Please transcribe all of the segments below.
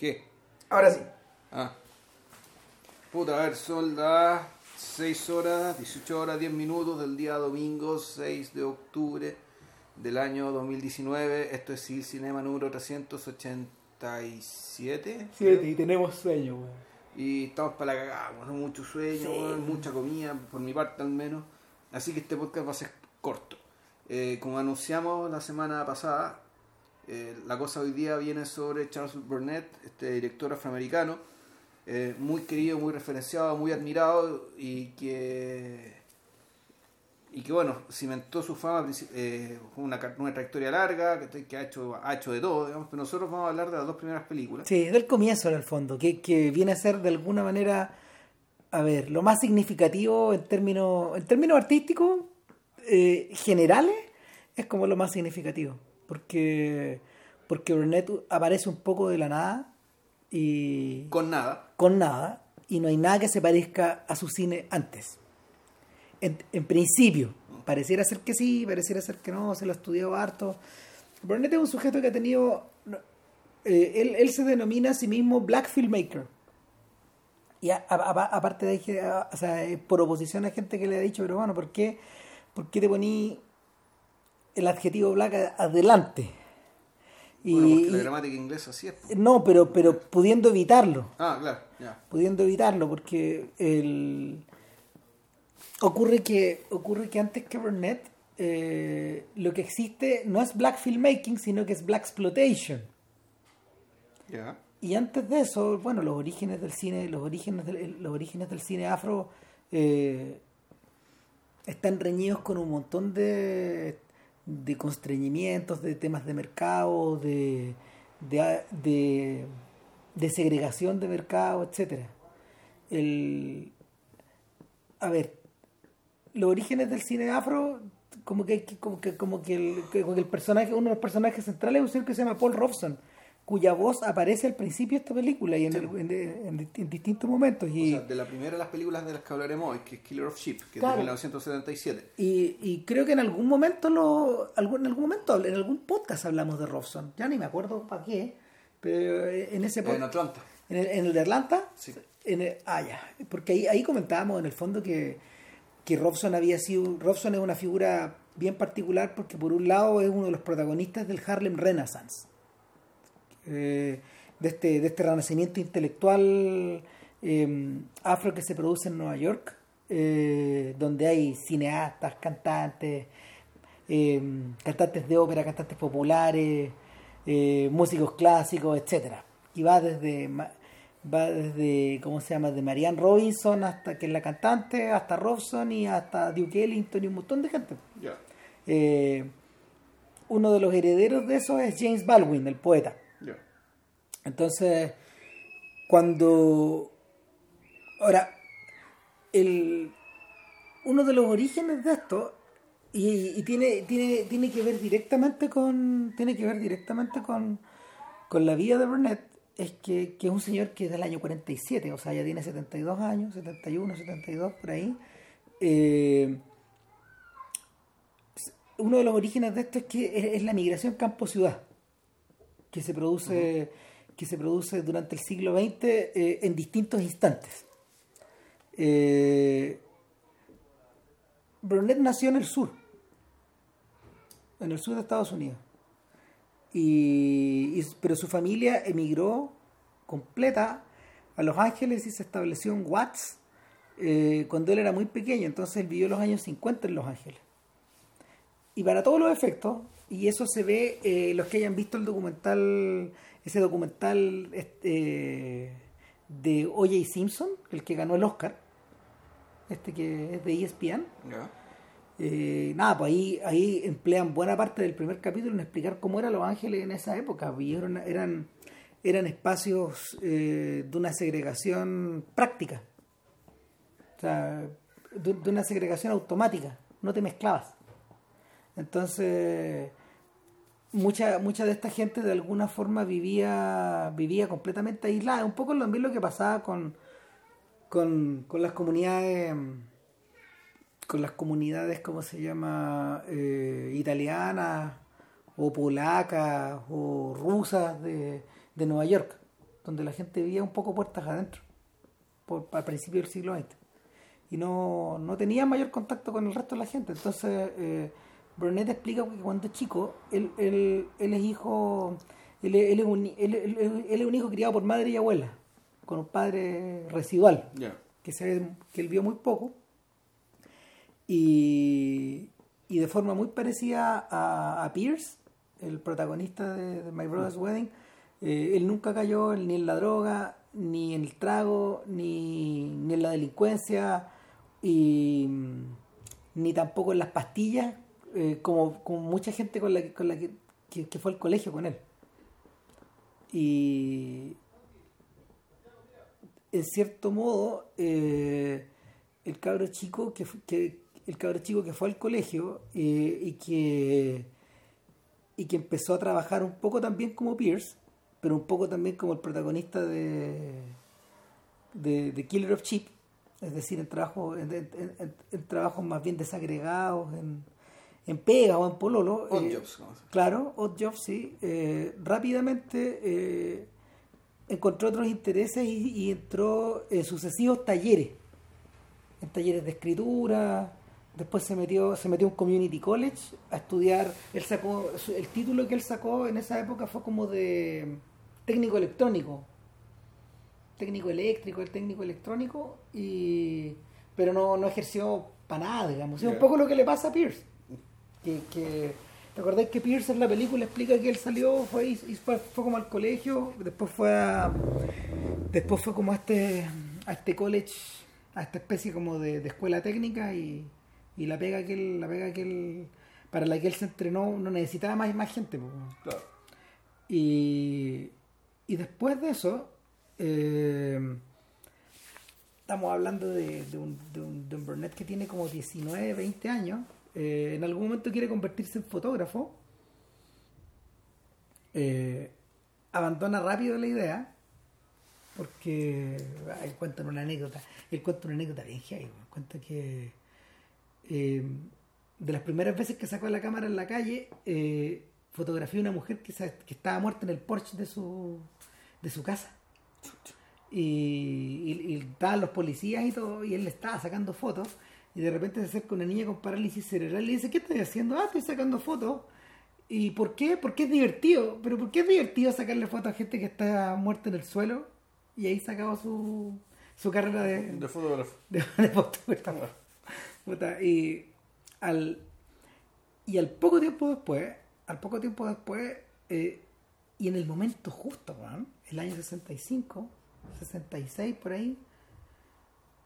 ¿Qué? Ahora sí. Ah. Puta, a ver, son las 6 horas, 18 horas, 10 minutos del día domingo 6 de octubre del año 2019. Esto es el Cinema número 387. Siete, y tenemos sueño, weón. Y estamos para la cagada, weón, mucho sueño, Sí. weón, mucha comida, por mi parte al menos. Así que este podcast va a ser corto. Eh, como anunciamos la semana pasada, eh, la cosa hoy día viene sobre Charles Burnett, este director afroamericano, eh, muy querido, muy referenciado, muy admirado y que y que bueno, cimentó su fama, eh, una, una trayectoria larga, que, que ha, hecho, ha hecho de todo, digamos, pero nosotros vamos a hablar de las dos primeras películas. Sí, del comienzo en el fondo, que, que viene a ser de alguna manera, a ver, lo más significativo en términos, en términos artísticos eh, generales, es como lo más significativo, porque, porque Burnett aparece un poco de la nada y Con nada. con nada, y no hay nada que se parezca a su cine antes. En, en principio, pareciera ser que sí, pareciera ser que no, se lo ha estudiado harto. Burnett es un sujeto que ha tenido. eh, él, él se denomina a sí mismo Black Filmmaker. Y a- a- a- aparte de o sea, por oposición a gente que le ha dicho, pero bueno, ¿por qué, por qué te poní el adjetivo black adelante? Y, Bueno, la gramática inglesa así es. no, pero, pero pudiendo evitarlo Ah, claro, pudiendo evitarlo porque el ocurre que ocurre que antes que Burnett eh, lo que existe no es black filmmaking sino que es black exploitation y antes de eso bueno los orígenes del cine los orígenes del, los orígenes del cine afro eh, están reñidos con un montón de de constreñimientos de temas de mercado de de, de, segregación de mercado etcétera. El a ver los orígenes del cine afro como que como que como que el, como que el personaje uno de los personajes centrales es un señor que se llama Paul Robson cuya voz aparece al principio de esta película y en, el- en- en- en distintos momentos O y, sea, de la primera de las películas de las que hablaremos hoy, que es Killer of Sheep, que Claro. es de 1977. y, y creo que en algún momento lo algún, en algún momento en algún podcast hablamos de Robson ya ni me acuerdo para qué pero en ese En podcast Atlanta. ¿En el, en el de Atlanta? Sí. En el- ah, ya. Porque ahí, ahí comentábamos en el fondo que, que Robson había sido. Robson es una figura bien particular porque, por un lado, es uno de los protagonistas del Harlem Renaissance. Eh, de, este, de este renacimiento intelectual eh, afro que se produce en Nueva York, eh, donde hay cineastas, cantantes, eh, cantantes de ópera, cantantes populares, eh, músicos clásicos, etcétera. Y va desde va desde cómo se llama de Marianne Robinson hasta que es la cantante, hasta Robson y hasta Duke Ellington y un montón de gente. Eh, uno de los herederos de eso es James Baldwin, el poeta. Entonces, cuando... Ahora, el, uno de los orígenes de esto, y, tiene, tiene, tiene que ver directamente con. Tiene que ver directamente con, con la vida de Burnett, es que, que es un señor que es del año 47, o sea, ya tiene 72 años, 71, 72, por ahí. Eh, uno de los orígenes de esto es que es la migración campo-ciudad que se produce que se produce durante el siglo XX eh, en distintos instantes. Eh, Burnett nació en el sur, en el sur de Estados Unidos, y- pero su familia emigró completa a Los Ángeles y se estableció en Watts eh, cuando él era muy pequeño, entonces él vivió los años 50 en Los Ángeles. Y para todos los efectos, y eso se ve, eh, los que hayan visto el documental, ese documental este, de O.J. Simpson, el que ganó el Oscar, este que es de ESPN, eh, nada, pues ahí, ahí emplean buena parte del primer capítulo en explicar cómo eran Los Ángeles en esa época. Y eran, eran, eran espacios eh, de una segregación práctica. O sea, de, de una segregación automática. No te mezclabas. Entonces, mucha, mucha de esta gente de alguna forma vivía, vivía completamente aislada. Un poco también lo que pasaba con, con, con las comunidades con las comunidades, ¿cómo se llama? Eh, italianas o polacas o rusas de, de Nueva York. donde la gente vivía un poco puertas adentro, por, al principio del siglo XX. Y no, no tenía mayor contacto con el resto de la gente. Entonces, eh, Burnett explica que cuando es chico, él, él, él es hijo, él, él es un, él, es un hijo criado por madre y abuela, con un padre residual que, se, que él vio muy poco y, y de forma muy parecida a, a Pierce, el protagonista de, de My Brother's Wedding, eh, él nunca cayó ni en la droga, ni en el trago, ni, ni en la delincuencia, y mm, ni tampoco en las pastillas, eh, como, como mucha gente con la, con la que, que- fue al colegio con él. Y, en cierto modo, eh, el cabro chico que, que el cabro chico que fue al colegio eh, y que y que empezó a trabajar un poco también como Pierce, pero un poco también como el protagonista de de, Killer of Sheep, es decir, en trabajo en, en- en- en trabajos más bien desagregados, en, en pega o en pololo. Odd eh, Jobs. Claro, Odd Jobs, sí. Eh, rápidamente eh, encontró otros intereses y, y entró en sucesivos talleres. En talleres de escritura. Después se metió, se metió a un community college a estudiar. Él sacó, el título que él sacó en esa época fue como de técnico electrónico. Técnico eléctrico, el técnico electrónico, y pero no, no ejerció para nada, digamos. Es un poco lo que le pasa a Pierce que, que ¿te acordás que Pierce en la película explica que él salió fue y, fue, fue como al colegio después fue a después fue como a este a este college a esta especie como de, de escuela técnica y, y la pega que él la pega que él para la que él se entrenó no necesitaba más más gente. Claro. y y después de eso eh, estamos hablando de, de un, de, un, de un Burnett que tiene como 19, 20 años. Eh, en algún momento quiere convertirse en fotógrafo. Eh, abandona rápido la idea porque él cuenta una anécdota. Él cuenta una anécdota bien heavy. Cuenta que eh, de las primeras veces que sacó la cámara en la calle, eh, fotografió a una mujer que estaba muerta en el porche de su, de su casa y, y- y estaban los policías y todo, y él le estaba sacando fotos, y de repente se acerca una niña con parálisis cerebral y le dice, ¿qué estás haciendo? Ah, estoy sacando fotos. ¿Y por qué? Porque es divertido. ¿Pero por qué es divertido sacarle fotos a gente que está muerta en el suelo? Y ahí sacaba su, su carrera de, De fotógrafo. de, de fotógrafo. Y al y al poco tiempo después al poco tiempo después eh, y en el momento justo weón, el año 65 66 por ahí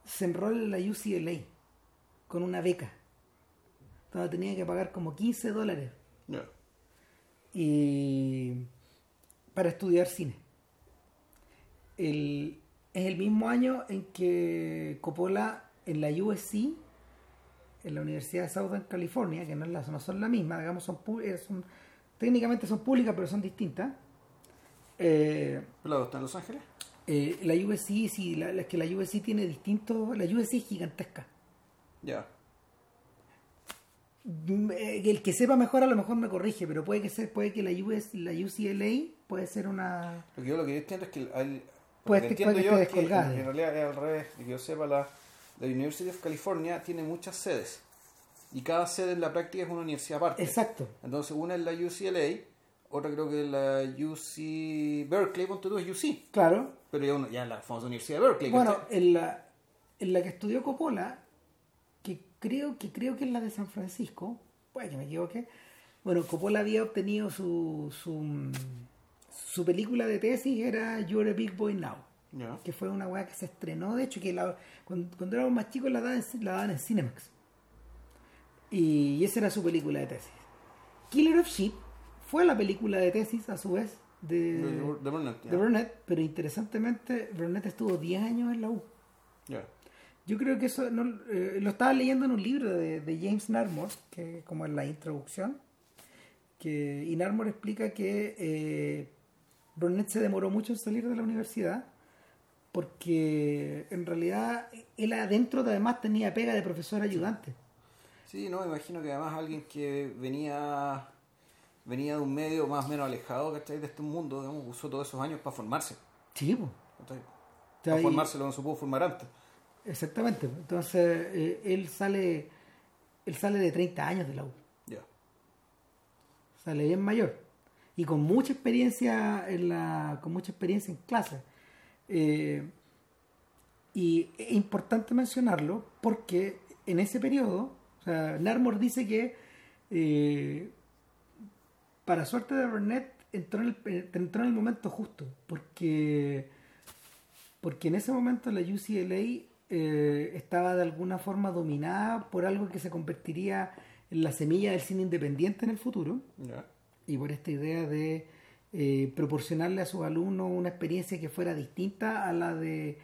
se enrola en la UCLA con una beca donde tenía que pagar como 15 dólares y para estudiar cine. El, es el mismo año en que Coppola en la USC, en la Universidad de Southern California, que no, es la- no son la misma, digamos, son, eh, son técnicamente son públicas, pero son distintas. Eh, ¿Pero está en Los Ángeles? eh, la USC, sí, la, la- es que la USC tiene distintos, la USC es gigantesca. Ya. Mm, eh, El que sepa mejor a lo mejor me corrige, pero puede que sea, puede que la, US, la UCLA puede ser una Lo que yo lo que yo entiendo es que hay, Puede lo que- entiendo yo esté es que en, realidad es al revés, que yo sepa la, la University of California tiene muchas sedes y cada sede en la práctica es una universidad aparte. Exacto. Entonces una es la UCLA, otra creo que es la UC Berkeley, ponte tú es UC, Claro. pero ya, uno, ya la famosa Universidad de Berkeley. Bueno, en la, en la que estudió Coppola, creo que creo que es la de San Francisco, puede que me equivoque. Bueno, Coppola había obtenido su, su, su película de tesis, era You're a Big Boy Now, que fue una weá que se estrenó, de hecho, que la- cuando, cuando éramos más chicos la daban, en- la daban en Cinemax. Y esa era su película de tesis. Killer of Sheep fue la película de tesis, a su vez, de, De, de Burnett, ya. de Burnett, pero interesantemente Burnett estuvo 10 años en la U. Yo creo que eso no, eh, lo estaba leyendo en un libro de, de James Narmore, que como en la introducción, que y Narmore explica que eh, Burnett se demoró mucho en salir de la universidad porque en realidad él adentro además tenía pega de profesor ayudante. Sí, no, me imagino que además alguien que venía venía de un medio más o menos alejado ¿cachai? de este mundo, digamos, usó todos esos años para formarse. Sí, pues. Para y- formárselo no se pudo formar antes. Exactamente. Entonces, eh, él sale él sale de 30 años de la U. Ya. Sale bien mayor. Y con mucha experiencia en la con mucha experiencia en clase. Eh, y es importante mencionarlo porque en ese periodo, o sea, Narmore dice que eh, para suerte de Burnett entró en, el, entró en el momento justo, porque, porque en ese momento la UCLA eh, estaba de alguna forma dominada por algo que se convertiría en la semilla del cine independiente en el futuro y por esta idea de eh, proporcionarle a sus alumnos una experiencia que fuera distinta a la de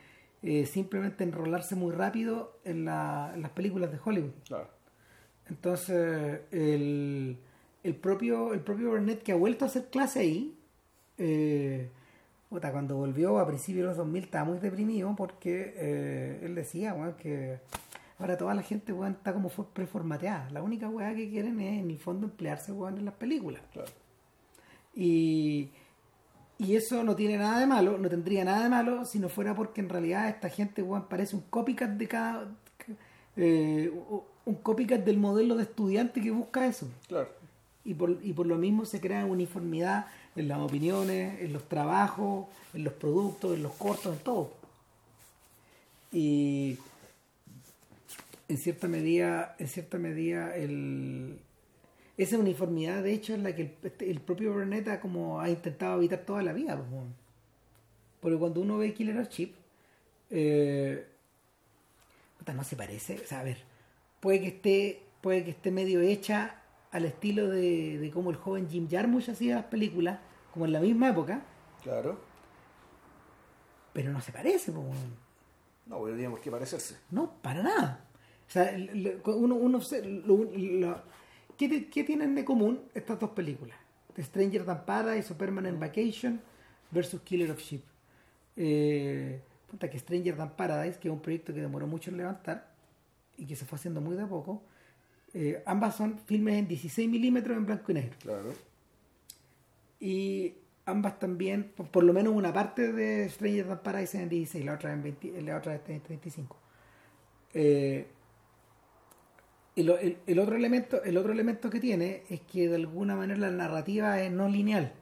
eh, simplemente enrolarse muy rápido en, la- en las películas de Hollywood. Claro. Entonces, el, el propio, el propio Burnett que ha vuelto a hacer clase ahí, eh, puta, cuando volvió a principios de los 2000 estaba muy deprimido porque eh, él decía weón, que ahora toda la gente weón, está como preformateada. La única weá que quieren es en el fondo emplearse weón, en las películas. Claro. Y, y eso no tiene nada de malo, no tendría nada de malo si no fuera porque en realidad esta gente weón, parece un copycat de cada. eh, un copycat del modelo de estudiante que busca eso. Claro. Y por, y por lo mismo se crea uniformidad en las opiniones, en los trabajos, en los productos, en los cortos, en todo. Y en cierta medida, en cierta medida el, esa uniformidad de hecho es la que el, este- propio Burnett ha, como ha intentado evitar toda la vida. pues. Porque cuando uno ve Killer Chip, eh, no se parece. O sea, a ver, puede que esté, puede que esté medio hecha al estilo de, de cómo el joven Jim Jarmusch hacía las películas, como en la misma época, Claro. pero no se parece, pues. No, bueno, tiene por qué parecerse. No, para nada. O sea, uno, uno se- lo- lo- ¿qué, qué tienen de común estas dos películas? The Stranger Than Paradise o Permanent Vacation versus Killer of Sheep. Eh, que Stranger Than Paradise, que es un proyecto que demoró mucho en levantar y que se fue haciendo muy de a poco, eh, ambas son filmes en 16 milímetros en blanco y negro. Claro. Y ambas también, por, por lo menos una parte de Stranger Than Paradise en 16, la otra en, 20 la otra en 35. Eh, el, el- el otro elemento, el otro elemento que tiene es que de alguna manera la narrativa es no lineal.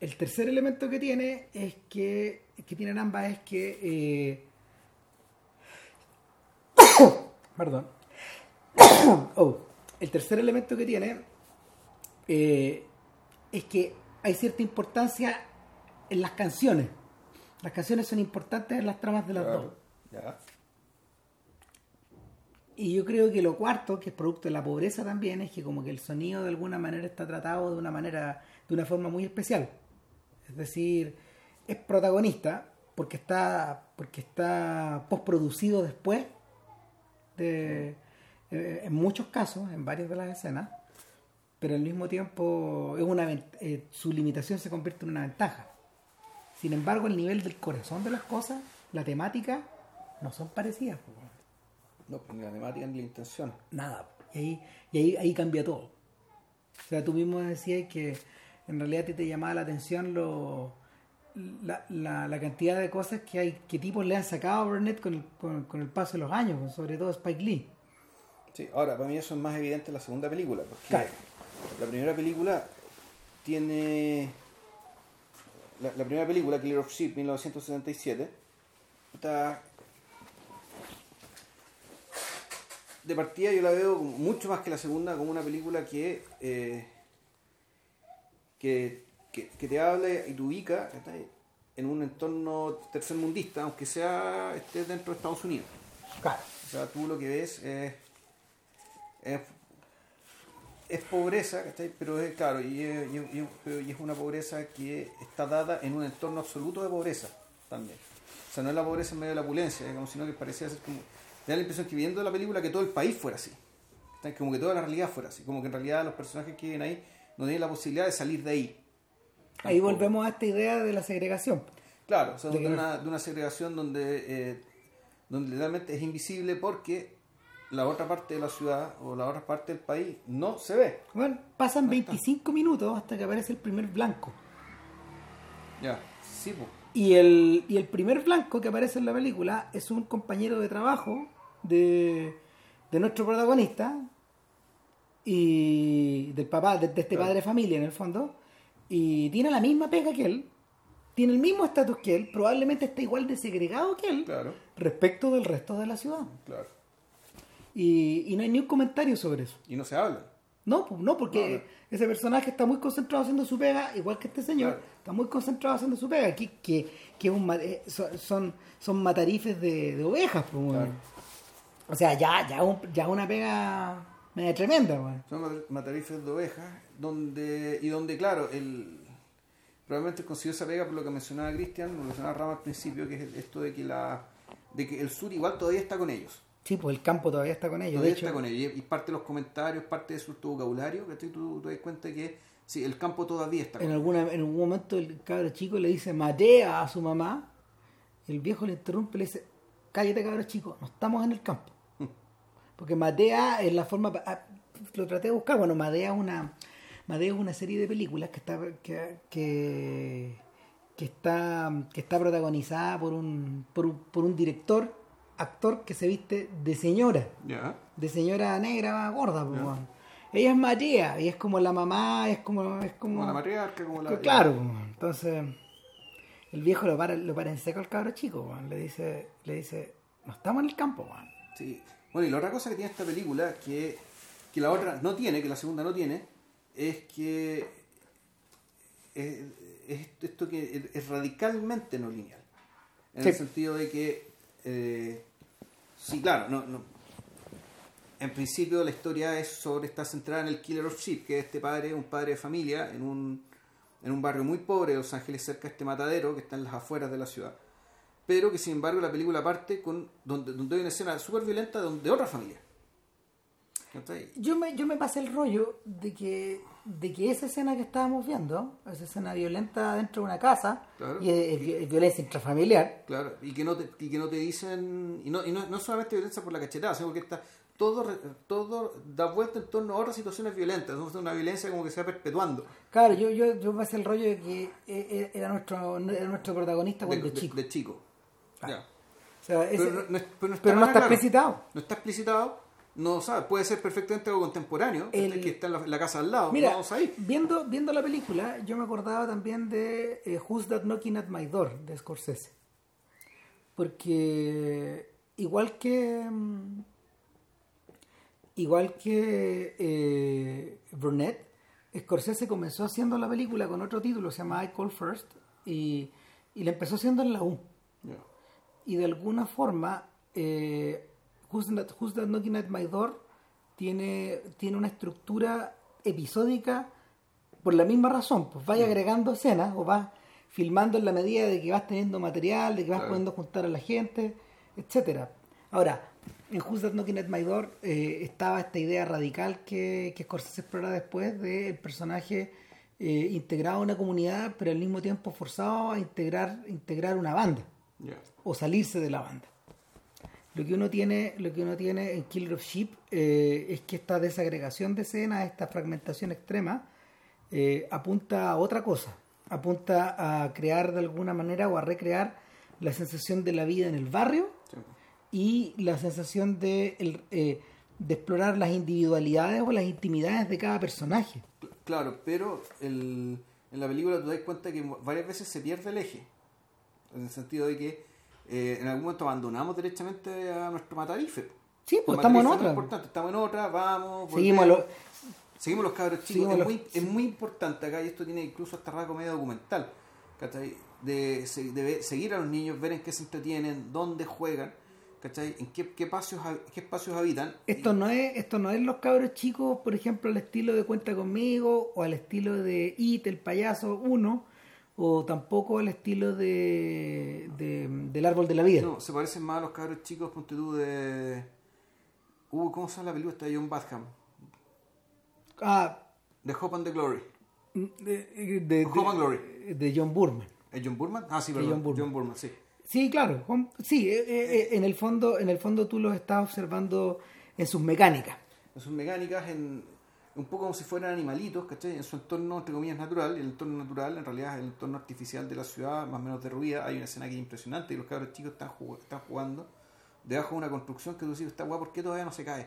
El tercer elemento que tiene es que, que tienen ambas es que eh, perdón oh, el tercer elemento que tiene eh, es que hay cierta importancia en las canciones. Las canciones son importantes en las tramas de las dos. Ya. Y yo creo que lo cuarto, que es producto de la pobreza también, es que como que el sonido de alguna manera está tratado de una manera, de una forma muy especial. Es decir, es protagonista porque está, porque está postproducido después de, eh, en muchos casos, en varias de las escenas, pero al mismo tiempo es una eh, su limitación se convierte en una ventaja. Sin embargo, el nivel del corazón de las cosas, la temática, no son parecidas. No, pues ni la temática ni la intención. Nada. Y ahí, y ahí, ahí cambia todo. O sea, tú mismo decías que en realidad te llamaba la atención lo, la, la, la cantidad de cosas que hay, que tipos le han sacado a Burnett con el, con, con el paso de los años, sobre todo Spike Lee. Sí, ahora, para mí eso es más evidente en la segunda película, porque Claro. la primera película tiene... La, la primera película, Killer of Sheep, 1977, está... De partida yo la veo mucho más que la segunda como una película que, eh, que, que, que te habla y te ubica en un entorno tercermundista, aunque sea esté dentro de Estados Unidos. Claro. O sea, tú lo que ves es, es, es pobreza, ¿cachai? Pero es, claro, y es, y una pobreza que está dada en un entorno absoluto de pobreza también. O sea, no es la pobreza en medio de la opulencia, digamos, sino que parecía ser como... Da la impresión que viendo la película que todo el país fuera así. ¿cachai? Como que toda la realidad fuera así. Como que en realidad los personajes que viven ahí no tienen la posibilidad de salir de ahí. Ahí volvemos a esta idea de la segregación. Claro, o sea, una, de una segregación donde, eh, donde realmente es invisible porque la otra parte de la ciudad o la otra parte del país no se ve. Bueno, pasan Ahí está. 25 minutos hasta que aparece el primer blanco. Ya, sí, pues. Y el, y el primer blanco que aparece en la película es un compañero de trabajo de, de nuestro protagonista y del papá, de, de este padre de familia en el fondo, y tiene la misma pega que él, tiene el mismo estatus que él, probablemente está igual de segregado que él Claro, respecto del resto de la ciudad. claro. Y, y no hay ni un comentario sobre eso. Y no se habla. No, pues, no, porque No, no. ese personaje está muy concentrado haciendo su pega, igual que este señor, Claro. está muy concentrado haciendo su pega, que, que, que un, eh, son, son, matarifes de, de ovejas. Pues. Claro. O sea, ya, ya, un- ya una pega media tremenda. weón. Son mat- matarifes de ovejas, donde, y donde, claro, el, probablemente consiguió esa pega por lo que mencionaba Cristian, lo mencionaba Rama al principio, que es esto de que la de que el sur igual todavía está con ellos. Sí, pues el campo todavía está con ellos. De Todavía hecho, está con ellos. Y parte de los comentarios, parte de su vocabulario, que tú, te das cuenta que sí, el campo todavía está con en, ellos. alguna, en algún momento el cabro chico le dice matea a su mamá, el viejo le interrumpe y le dice, cállate cabro chico, no estamos en el campo. Porque Madea es la forma. ah, Lo traté de buscar. Bueno, Madea es una. Madea es una serie de películas que está. que, que, que está. que está protagonizada por un. por un, por un director, actor que se viste de señora. De señora negra gorda, pues. Ella es Madea, y es como la mamá, es como. es como. Como la matriarca, como la. Claro, pues, entonces. El viejo lo para, lo para en seco al cabro chico. Le dice, le dice, no estamos en el campo. Sí. Bueno, y la otra cosa que tiene esta película, que, que la otra no tiene, que la segunda no tiene, es que es, es esto que es- es radicalmente no lineal. En Sí. el sentido de que, eh, sí, claro, no, no. en principio la historia es sobre, está centrada en el Killer of Sheep, que es este padre, un padre de familia en un, en un barrio muy pobre de Los Ángeles, cerca de este matadero que está en las afueras de la ciudad pero que sin embargo la película parte con donde, donde hay una escena súper violenta de, otra familia. Yo me, yo me pasé el rollo de que, de que esa escena que estábamos viendo, esa escena violenta dentro de una casa, Claro. y es, es- es violencia intrafamiliar, Claro, y que no te, y que no te dicen, y no, y no, no solamente violencia por la cachetada, sino que está todo, todo da vuelta en torno a otras situaciones violentas, es una violencia como que se va perpetuando Claro, yo, yo, yo me pasé el rollo de que eh, eh, era nuestro, era nuestro protagonista cuando de- chico. de chico. Ya. O sea, ese- Pero, no, pero no está, pero no nada está claro. explicitado. No está explicitado, no sabe, puede ser perfectamente algo contemporáneo, El- que está en la, en la casa al lado, Mira, vamos ahí. viendo, viendo la película, yo me acordaba también de eh, Who's That Knocking at My Door de Scorsese. Porque igual que mm, igual que eh, Burnett, Scorsese comenzó haciendo la película con otro título, se llama I Call First, y, y la empezó haciendo en la U. Y de alguna forma, eh, Who's, That, Who's That Knocking at My Door tiene, tiene una estructura episódica por la misma razón. Pues vaya agregando escenas o vas filmando en la medida de que vas teniendo material, de que vas Claro. pudiendo juntar a la gente, etcétera. Ahora, en Who's That Knocking at My Door eh, estaba esta idea radical que, que Scorsese explora después del personaje eh, integrado a una comunidad, pero al mismo tiempo forzado a integrar, integrar una banda o salirse de la banda. Lo que uno tiene, lo que uno tiene en Killer of Sheep eh, es que esta desagregación de escenas, esta fragmentación extrema, eh, apunta a otra cosa. Apunta a crear de alguna manera o a recrear la sensación de la vida en el barrio Sí. y la sensación de, el, eh, de explorar las individualidades o las intimidades de cada personaje. Claro, pero el, en la película tú das cuenta que varias veces se pierde el eje. En el sentido de que eh, en algún momento abandonamos derechamente a nuestro matarife. Sí, pues estamos en otra. es importante, estamos en otra, vamos. Seguimos volvemos. lo- Seguimos los cabros chicos. Es, los- muy, es muy importante acá, y esto tiene incluso hasta rasgo medio documental, ¿cachai? De, de seguir a los niños, ver en qué se entretienen, dónde juegan, ¿cachai? En qué, qué, espacios, qué espacios habitan. Esto no es, esto no es los cabros chicos, por ejemplo, al estilo de Cuenta conmigo, o al estilo de It, el payaso 1, o tampoco al estilo de, de- del árbol de la vida. No, se parecen más a los cabros chicos, ponte tú de... Uh, ¿Cómo se llama la película? Esta de John Badham. Ah, The Hope and the Glory. de, de- Hope and Glory. de- John Burman. ¿Es John Burman? Ah, sí, perdón. John Burman. John Burman, sí. Sí, claro. Sí, eh, eh, eh, en el fondo, en el fondo tú los estás observando en sus mecánicas. Sus mecánicas, en, un poco como si fueran animalitos, ¿cachai? En su entorno, entre comillas, natural, y el entorno natural en realidad es el entorno artificial de la ciudad, más o menos derruida. Hay una escena que es impresionante y los cabros chicos están, jug- están jugando debajo de una construcción que tú dices, está guay, ¿por qué todavía no se cae?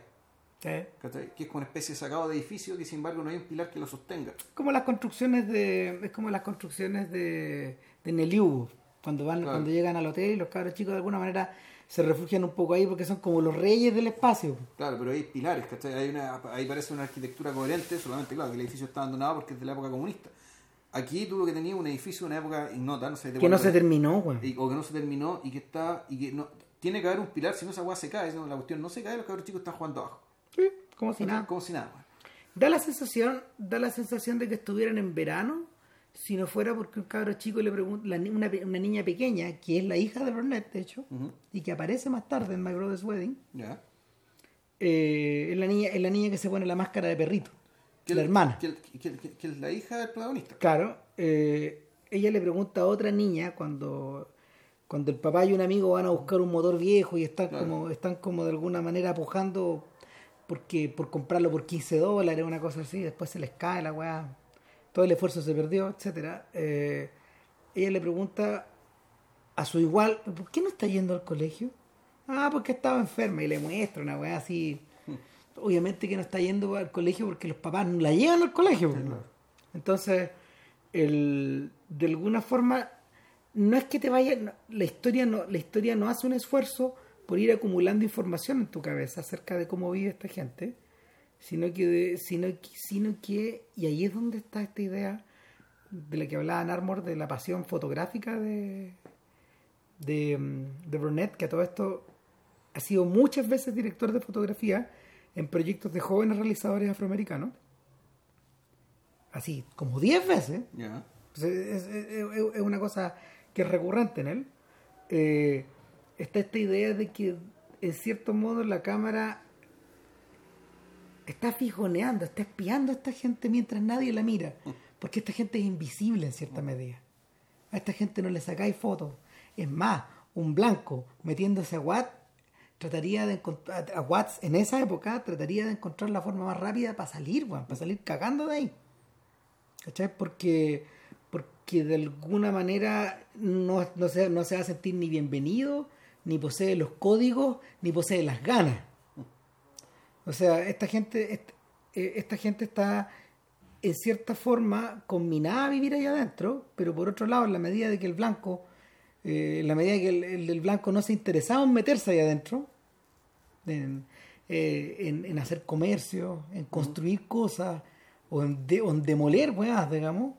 Sí. ¿Cachai? Que es como una especie de sacado de edificio que sin embargo no hay un pilar que lo sostenga. como las construcciones de es como las construcciones de, de Neliubo cuando van Claro. cuando llegan al hotel y los cabros chicos de alguna manera se refugian un poco ahí porque son como los reyes del espacio Claro, pero hay pilares, ¿cachai? Hay una, ahí parece una arquitectura coherente, solamente claro, que el edificio está abandonado porque es de la época comunista. Aquí tú lo que tenías un edificio de una época ignota, no sé de que no se terminó güey. o que no se terminó y que está y que no tiene que haber un pilar, si no esa agua se cae, la cuestión no se cae, los cabros chicos están jugando abajo. Sí, como si nada Como si nada. weón. da la sensación da la sensación de que estuvieran en verano si no fuera porque un cabro chico le pregunta una, una niña pequeña que es la hija de Burnett de hecho y que aparece más tarde en My Brother's Wedding eh, es la niña es la niña que se pone la máscara de perrito Que la hermana Que, el- que- que- que es la hija del protagonista. Claro, eh, ella le pregunta a otra niña cuando, cuando el papá y un amigo van a buscar un motor viejo y están Claro. como están como de alguna manera pujando porque por comprarlo por 15 dólares, una cosa así, después se les cae la weá, todo el esfuerzo se perdió, etcétera. Eh, ella le pregunta a su igual, ¿por qué no está yendo al colegio? Ah, porque estaba enferma y le muestra una weá así. Obviamente que no está yendo al colegio porque los papás no la llevan al colegio. pues. Entonces, el, de alguna forma, no es que te vaya, la historia no, la historia no hace un esfuerzo por ir acumulando información en tu cabeza acerca de cómo vive esta gente, sino que, de- sino, sino que, y ahí es donde está esta idea de la que hablaba Narmor, de la pasión fotográfica de, de, mm, de Burnett, que a todo esto ha sido muchas veces director de fotografía en proyectos de jóvenes realizadores afroamericanos. Así, como 10 veces. Ya. Pues es, es- es- es una cosa que es recurrente en él. Eh, está esta idea de que, en cierto modo, la cámara está fijoneando, está espiando a esta gente mientras nadie la mira. Porque esta gente es invisible en cierta medida. A esta gente no le sacáis fotos. Es más, un blanco metiéndose a Watt trataría de encontrar a Watts en esa época trataría de encontrar la forma más rápida para salir, para salir cagando de ahí. ¿Cachai? Porque, porque de alguna manera no, no, se, no se va a sentir ni bienvenido, ni posee los códigos, ni posee las ganas. O sea, esta gente, eh, esta gente está en cierta forma combinada a vivir allá adentro, pero por otro lado, en la medida de que el blanco, eh, en la medida que el, el- el blanco no se interesaba en meterse allá adentro, en, eh, en, en hacer comercio, en construir cosas, o en, de- o en demoler weas, digamos,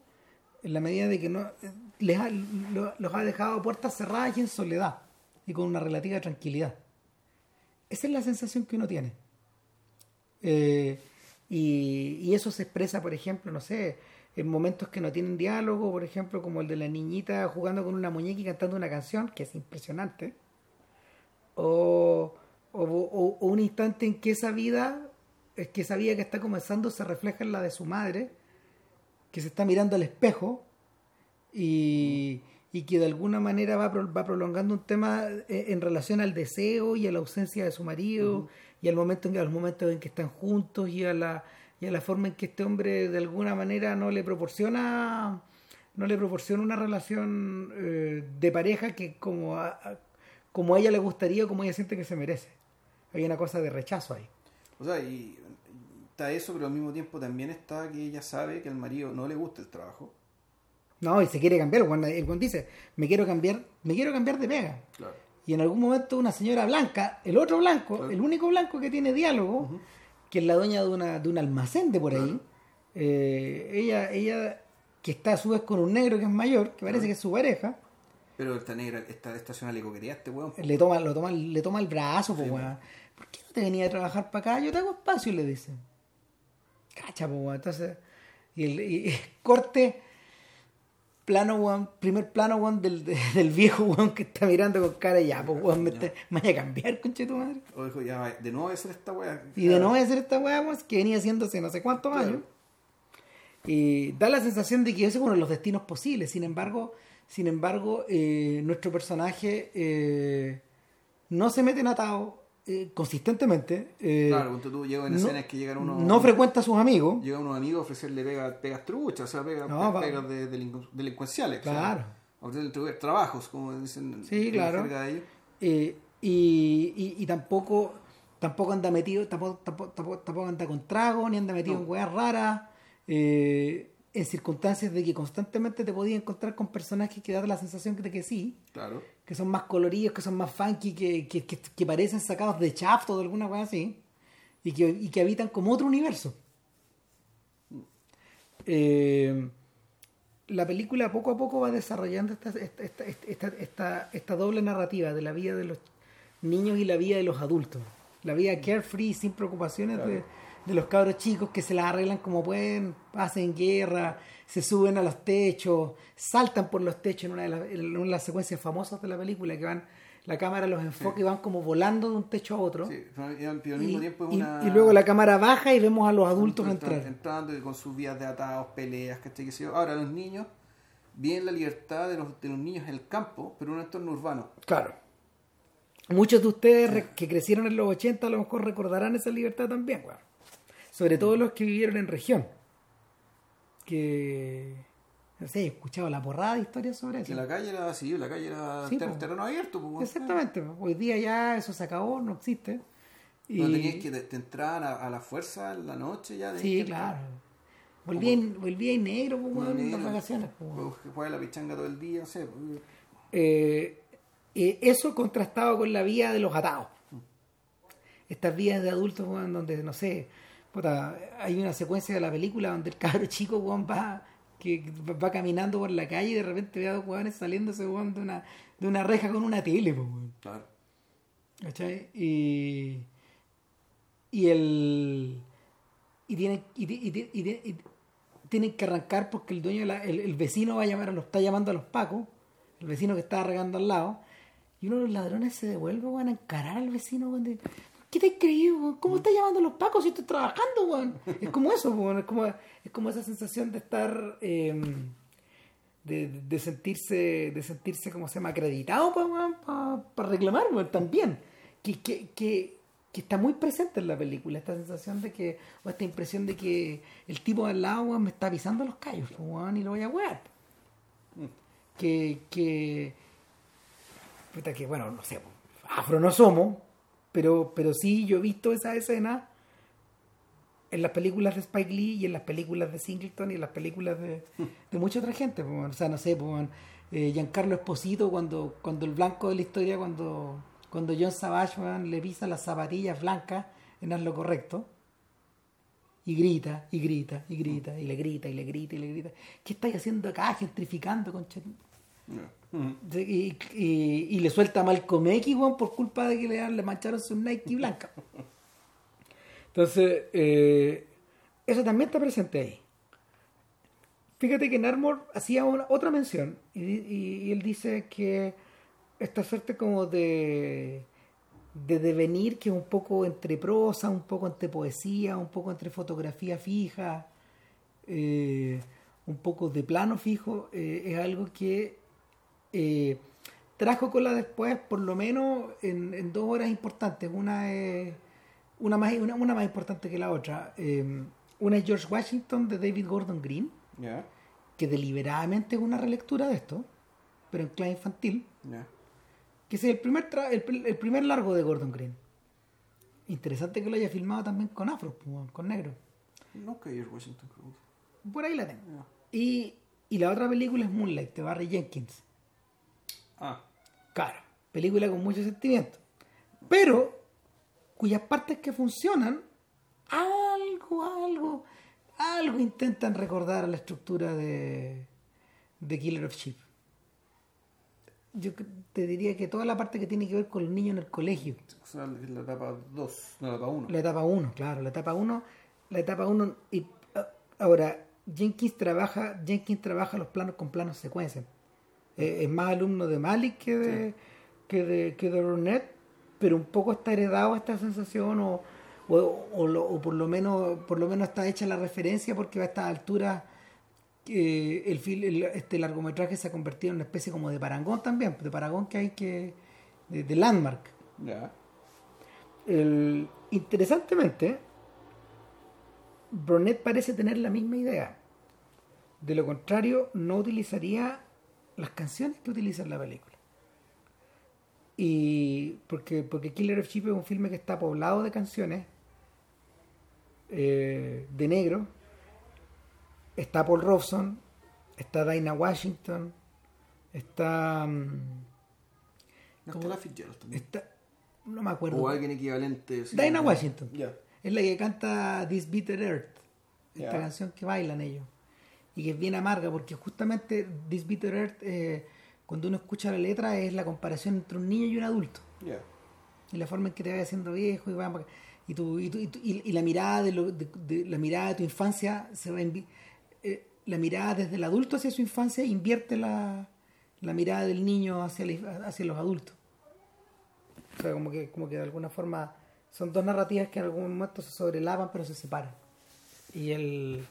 en la medida de que no eh, les ha- lo- los ha dejado puertas cerradas y en soledad, y con una relativa tranquilidad. Esa es la sensación que uno tiene. Eh, y, eso se expresa, por ejemplo, no sé, en momentos que no tienen diálogo, por ejemplo, como el de la niñita jugando con una muñeca y cantando una canción, que es impresionante. O, o, un instante en que esa vida, que esa vida que está comenzando se refleja en la de su madre, que se está mirando al espejo y, que de alguna manera va, va prolongando un tema eh, en relación al deseo y a la ausencia de su marido y al momento en que, al momento en que están juntos y a la y a la forma en que este hombre de alguna manera no le proporciona no le proporciona una relación eh, de pareja que como a, a- como a ella le gustaría como ella siente que se merece hay una cosa de rechazo ahí O sea, y está eso, pero al mismo tiempo también está que ella sabe que al marido no le gusta el trabajo. no y se quiere cambiar el Juan dice me quiero cambiar me quiero cambiar de pega Claro. Y en algún momento una señora blanca, el otro blanco, Claro. el único blanco que tiene diálogo, que es la dueña de, una, de un almacén de por ahí, eh, ella, ella que está a su vez con un negro que es mayor, que parece que es su pareja, Pero esta negra, esta estación le coquetea a este weón. po. le toma, lo toma, le toma el brazo, Sí, weón. ¿por qué no te venía a trabajar para acá? Yo te hago espacio, le dice. Cacha, pues, weón. Entonces, y el y corte, plano, weón, primer plano, weón, del, de- del viejo, weón, que está mirando con cara ya, pues, weón, me, está- me vaya a cambiar, conche tu madre. O dijo, ya, de nuevo voy a hacer esta weá. Y de no voy a hacer esta weá, weón, que venía haciéndose no sé cuántos Claro. años. Y da la sensación de que ese es uno de los destinos posibles. Sin embargo, sin embargo, eh, nuestro personaje eh, no se mete en atado, eh, consistentemente. eh, Claro, cuando tú llegas en no- escenas que llegan unos. no frecuenta a sus amigos. Llega unos amigos a ofrecerle pegas, pegas truchas, o sea, pegas, No, pegas de, delincu- delincuenciales. o sea, Claro. a ofrecerle tra- trabajos, como dicen Sí, en claro. de ellos. Eh, y, y, y tampoco tampoco anda metido tampoco, tampoco, tampoco, anda con trago ni anda metido No. en weas raras en circunstancias de que constantemente te podías encontrar con personajes que dan la sensación de que sí Claro. Que son más coloridos que son más funky que, que, que, que parecen sacados de Shaft o de alguna wea así y que, y que habitan como otro universo Eh, la película poco a poco va desarrollando esta, esta, esta, esta, esta- esta doble narrativa de la vida de los niños y la vida de los adultos. La vida carefree, sin preocupaciones de, de los cabros chicos que se las arreglan como pueden, hacen guerra, se suben a los techos, saltan por los techos en una de las, en una de las secuencias famosas de la película, que van, la cámara los enfoca y van como volando de un techo a otro. Sí, pero al Y, mismo tiempo y- una. y luego la cámara baja y vemos a los adultos Entrando- entrar. Entrando y con sus vías de atados, peleas, ¿cachai? Que yo. Ahora, los niños, bien la libertad de los, de los niños en el campo, pero en un entorno urbano. Claro. Muchos de ustedes que crecieron en los 80 a lo mejor recordarán esa libertad también, weón. Sobre todo los que vivieron en región. Que. No sé, he escuchado la porrada de historias sobre eso. Que la calle era así, la calle era Sí, ter- terreno abierto. Pues. Exactamente. pues. Hoy día ya eso se acabó, no existe. Y... No tenías que te, te entraban a, a la fuerza en la noche ya. tenías Sí, claro. Volvía en, volvía en negro, pues, entrar. en las vacaciones. pues, Juega la pichanga todo el día, no sé. Eh, eh, eso contrastado con la vida de los atados. Estas vidas de adultos, donde, no sé, puta, hay una secuencia de la película donde el cabro chico, weón, va, que va caminando por la calle y de repente ve a dos weones saliéndose, weón, de una, de una reja con una tele, pues, weón. Claro. ¿Cachai? Y, y el y tienen y, ti- y ti- y ti- y tienen que arrancar porque el dueño de la- el, el vecino va a llamar a los está llamando a los pacos el vecino que estaba regando al lado y uno de los ladrones se devuelve a encarar al vecino weón, ¿qué te creído? weón? ¿cómo está llamando a los pacos si estoy trabajando weón? es como eso weón, es como es como esa sensación de estar eh, de, de sentirse de sentirse como se llama acreditado para reclamar weón, también que, que, que, que está muy presente en la película esta sensación de que o esta impresión de que el tipo de al lado weón, me está pisando los callos pues, weón, y lo voy a wear que que puta, que bueno no sé afro no somos pero pero sí yo he visto esa escena en las películas de Spike Lee y en las películas de Singleton y en las películas de, de mucha otra gente. pues. O sea, no sé, pues, Giancarlo Esposito, cuando, cuando el blanco de la historia, cuando, cuando John Savage weón, le pisa las zapatillas blancas en haz lo correcto, y grita, y grita, y grita, y le grita, y le grita, y le grita. ¿Qué estáis haciendo acá? Gentrificando, concha. Y, y- y le suelta a Malcolm X, por culpa de que le, mancharon su Nike blanca. Entonces, eh, eso también está presente ahí. Fíjate que Narmore hacía una- otra mención y él dice que esta suerte como de, de devenir que es un poco entre prosa, un poco entre poesía, un poco entre fotografía fija, eh, un poco de plano fijo, eh, es algo que eh, trajo cola después, por lo menos en, en dos horas importantes. Una es una más, una, una más importante que la otra. Eh, una es George Washington de David Gordon Green, que deliberadamente es una relectura de esto, pero en clave infantil, que es el primer, tra- el, pr- el primer largo de Gordon Green. Interesante que lo haya filmado también con afro, con negro. No que George Washington. Por ahí la tengo. Y, y la otra película es Moonlight, de Barry Jenkins. Ah, Claro, película con mucho sentimiento. Pero cuyas partes que funcionan, algo, algo, algo intentan recordar a la estructura de, de Killer of Sheep. Yo te diría que toda la parte que tiene que ver con los niños en el colegio, o sea, es la etapa 2, no la etapa 1. la etapa 1, claro, la etapa 1, la etapa 1 y ah, ahora Jenkins trabaja, Jenkins trabaja los planos con planos secuencia. Eh, es más alumno de Malik que de, que de, que de Burnett, pero un poco está heredado esta sensación o, o, o por lo menos por lo menos está hecha la referencia porque a esta altura eh, el, el- este largometraje se ha convertido en una especie como de parangón también, de parangón que hay que de, de landmark. El, interesantemente, Burnett parece tener la misma idea. De lo contrario, no utilizaría las canciones que utiliza en la película. Y porque, porque Killer of Sheep es un filme que está poblado de canciones eh, de negro. Está Paul Robson, está Dinah Washington, está. mm, No la Fitzgerald también. está no me acuerdo. O alguien equivalente. Dinah Washington. Es la que canta This Bitter Earth, esta canción que bailan ellos. Y que es bien amarga porque justamente This Bitter Earth, eh, cuando uno escucha la letra, es la comparación entre un niño y un adulto. Y la forma en que te vaya haciendo viejo y, va- y, tu, y, tu- y tu- y- la mirada de, lo- de- de- la mirada de tu infancia se va eh, la mirada desde el adulto hacia su infancia invierte la, la mirada del niño hacia, la- hacia los adultos. O sea, como que, como que de alguna forma son dos narrativas que en algún momento se sobrelapan pero se separan. Y el,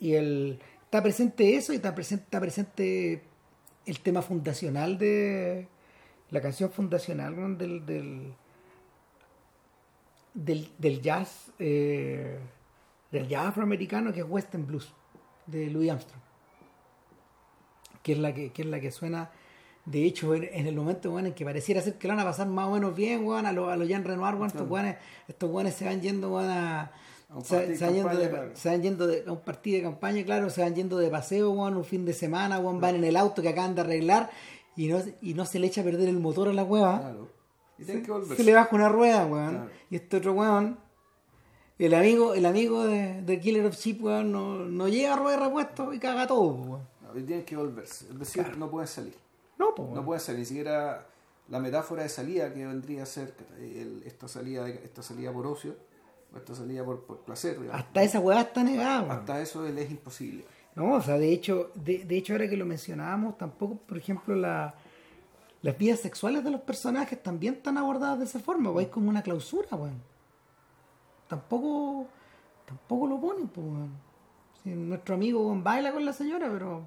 y el está presente eso y está presente, está presente el tema fundacional de la canción fundacional del, del, del, del jazz eh, del jazz afroamericano que es Western Blues de Louis Armstrong que es la que, que es la que suena. De hecho en, en el momento weón, en que pareciera ser que lo van a pasar más o menos bien weón, a los a los Jean Renoir weón, estos weones estos se van yendo a se, se van yendo de, claro. se van yendo de- a un partido de campaña, claro, se van yendo de paseo, weón, un fin de semana, weón, van en el auto que acaban de arreglar y no, y no se le echa a perder el motor a la hueva. Claro. Y tienen que Se le baja una rueda, weón. Y este otro weón, el amigo, el amigo de, de Killer of Sheep, weón, no, no llega a rueda de repuesto y caga todo, weón. No, y tienen que volverse. Es decir, no pueden salir. No, pues, No pueden salir. Ni siquiera la metáfora de salida que vendría a ser que el- esta, salida de- esta salida por ocio, por, por placer. digamos. Hasta esa weá está negada. Hasta eso él es imposible. No, o sea, de hecho, de, de hecho ahora que lo mencionábamos, tampoco, por ejemplo, la, las vidas sexuales de los personajes también están abordadas de esa forma, pues, es como una clausura, weón. Tampoco, tampoco lo ponen, pues, nuestro amigo baila con la señora, pero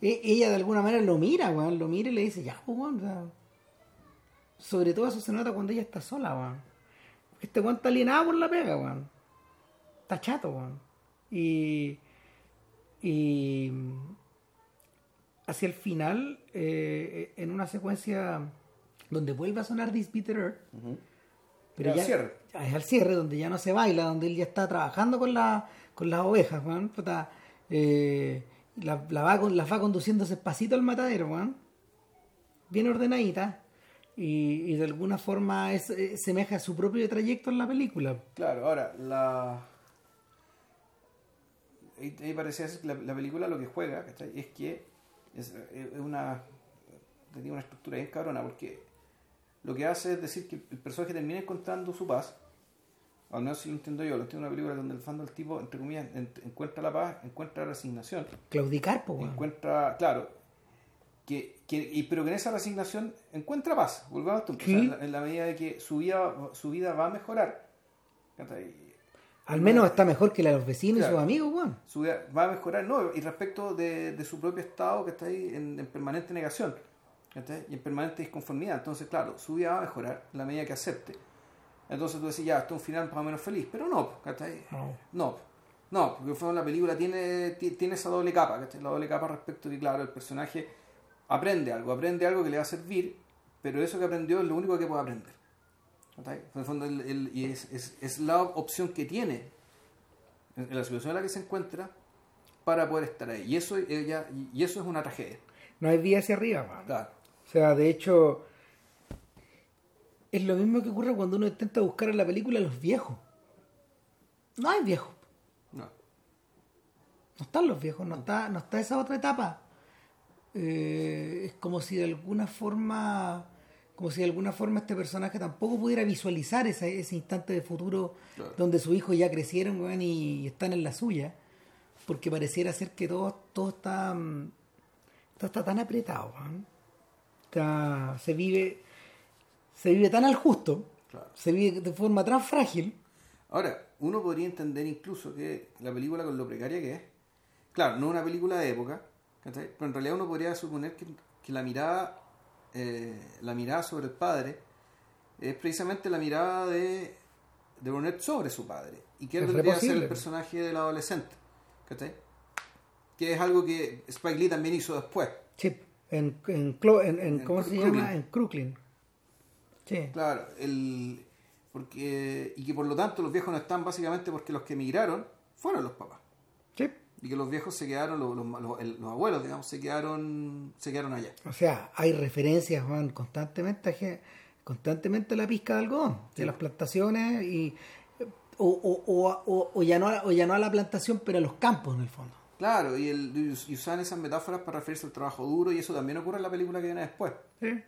e- ella de alguna manera lo mira, weón, lo mira y le dice, ya, pues, weón, o sea, sobre todo eso se nota cuando ella está sola, weón. Este weón está alienado por la pega, weón. Está chato, weón. Y y hacia el final, eh, en una secuencia donde vuelve a sonar This Bitter Earth, pero al ya, cierre. ya es al cierre, donde ya no se baila, donde él ya está trabajando con, la, con las ovejas, weón, puta, eh, la, la va, las va conduciendo despacito al matadero, weón, bien ordenadita, y, y de alguna forma es, eh, semeja a su propio trayecto en la película. Claro, ahora, la. Ahí, ahí parecía ser que la, la película lo que juega ¿cachai? es que es, es una. Tenía una estructura bien cabrona, porque lo que hace es decir que el personaje termina encontrando su paz. Al menos si lo entiendo yo, lo entiendo en una película donde el fondo el tipo, entre comillas, en- encuentra la paz, encuentra la resignación. Claudicar, weón. encuentra, claro, que, que, y, pero que en esa resignación encuentra paz, volvamos a Sí. en, la, en la medida de que su vida, su vida va a mejorar. Al menos está mejor que la de los vecinos y sus amigos, weón. su vida va a mejorar, no, y respecto de, de su propio estado que está ahí en, en permanente negación y en permanente disconformidad, entonces claro, su vida va a mejorar en la medida que acepte. Entonces tú decís, ya, esto es un final más o menos feliz, pero no. No. No, no, porque la película tiene, ti- tiene esa doble capa, ¿cachai? La doble capa respecto de que, claro, el personaje aprende algo, aprende algo que le va a servir, pero eso que aprendió es lo único que puede aprender. En el fondo, el- el- y es, es- es la opción que tiene en la situación en la que se encuentra para poder estar ahí. Y eso, ella, y eso es una tragedia. No hay vía hacia arriba, weón. Claro. O sea, de hecho, es lo mismo que ocurre cuando uno intenta buscar en la película a los viejos. No hay viejos. No. No están los viejos, no está, no está esa otra etapa. Eh, es como si de alguna forma, como si de alguna forma este personaje tampoco pudiera visualizar ese, ese instante de futuro Claro. donde sus hijos ya crecieron y están en la suya. Porque pareciera ser que todo, todo está mm, todo está tan apretado. Está- se vive se vive tan al justo, Claro. se vive de forma tan frágil. Ahora, uno podría entender incluso que la película con lo precaria que es, claro, no es una película de época, ¿cachai? pero en realidad uno podría suponer que, que la mirada eh, la mirada sobre el padre es precisamente la mirada de, de Burnett sobre su padre. Y que él vendría a ser el personaje del adolescente. ¿Cachai? Que es algo que Spike Lee también hizo después. Sí, en, en, Clo- en, en- En ¿cómo se Crooklyn. llama? En Crooklyn. Sí. Claro, el, porque, y que por lo tanto los viejos no están básicamente porque los que emigraron fueron los papás. Y que los viejos se quedaron, los, los- los- el- los abuelos, digamos, se quedaron, se quedaron allá. O sea, hay referencias, Juan, constantemente a, constantemente a la pizca de algodón, de las plantaciones y o, o, o, o- o ya no, a- o ya no a la plantación, pero a los campos en el fondo. Claro, el, y usan esas metáforas para referirse al trabajo duro y eso también ocurre en la película que viene después. Sí.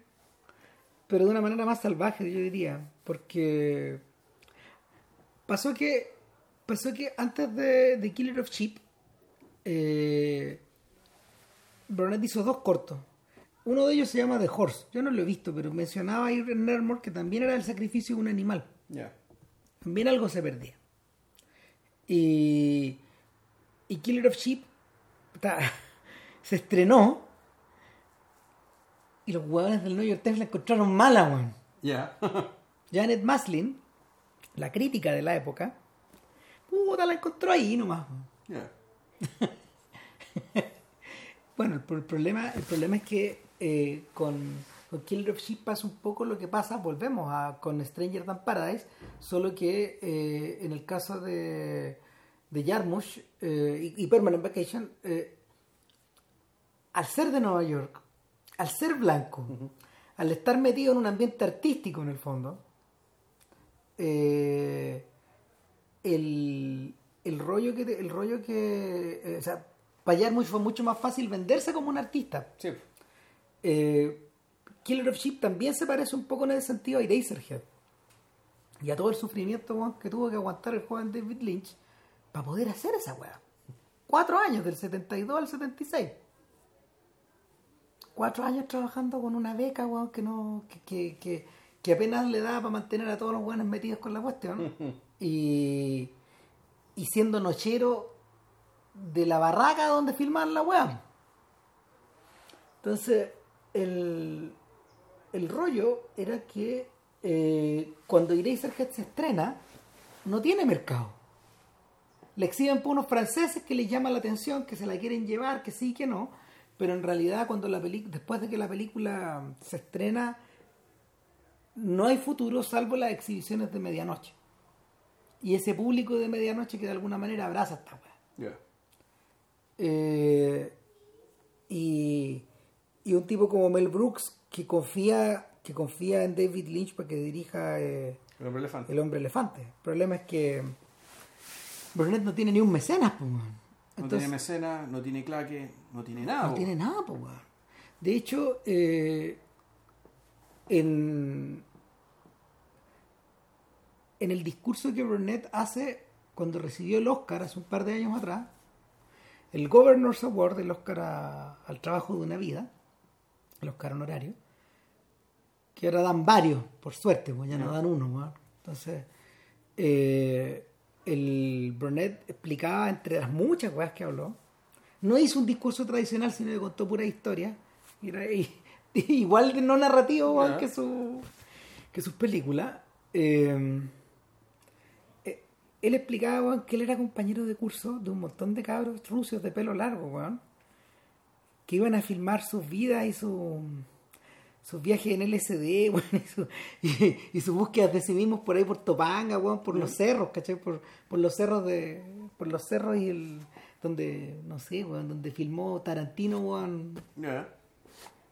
Pero de una manera más salvaje, yo diría, porque pasó que pasó que antes de, de Killer of Sheep, eh, Burnett hizo dos cortos. Uno de ellos se llama The Horse. Yo no lo he visto, pero mencionaba ahí en Nermore que también era el sacrificio de un animal. Ya. También algo se perdía. Y, y Killer of Sheep ta, se estrenó y los huevones del New York Times la encontraron mala, weón. Ya. Janet Maslin, la crítica de la época, puta, la encontró ahí nomás. Bueno, el, pro- el problema, el problema es que eh, con, con Killer of Sheep pasa un poco lo que pasa, volvemos a con Stranger Than Paradise, solo que eh, en el caso de, de Jarmusch eh, y, y Permanent Vacation, al ser de Nueva York, al ser blanco, al estar metido en un ambiente artístico en el fondo, eh, el, el rollo que el rollo que eh, o sea para Jarmusch fue mucho más fácil venderse como un artista. Sí. eh, Killer of Sheep también se parece un poco en ese sentido a Eraserhead. Y a todo el sufrimiento que tuvo que aguantar el joven David Lynch para poder hacer esa weá. Cuatro años del 72 al 76 cuatro años trabajando con una beca weón, que no que, que, que, que apenas le daba para mantener a todos los buenos metidos con la cuestión. Y, y siendo nochero de la barraca donde filmaban la weá entonces, el, el rollo era que eh, cuando Eraserhead se estrena, no tiene mercado. Le exhiben por unos franceses que les llama la atención, que se la quieren llevar, que sí, que no. Pero en realidad, cuando la después de que la película se estrena, no hay futuro salvo las exhibiciones de medianoche. Y ese público de medianoche que de alguna manera abraza esta weá. Eh, y, y un tipo como Mel Brooks que confía que confía en David Lynch para que dirija eh, El hombre elefante. El hombre elefante. El problema es que Burnett no tiene ni un mecenas, pues. No tiene mecena, no tiene claque, no tiene nada. no po. tiene nada, pues. De hecho, eh, en, en el discurso que Burnett hace cuando recibió el Oscar hace un par de años atrás, el Governor's Award, el Oscar a- al trabajo de una vida, el Oscar honorario, que ahora dan varios, por suerte, pues ya no dan uno. Entonces, eh, el Burnett explicaba, entre las muchas cosas que habló, no hizo un discurso tradicional, sino que contó pura historia. Y igual de no narrativo Ya. que, su, que sus películas. Eh, él explicaba weón, que él era compañero de curso de un montón de cabros rusos de pelo largo, weón, que iban a filmar sus vidas y su, sus viajes en LSD, weón, y, su, y, y sus búsquedas de sí mismos por ahí por Topanga, weón, por los cerros, ¿cachai? Por, por los cerros de. por los cerros y el. donde, no sé, weón, donde filmó Tarantino, weón, Ya.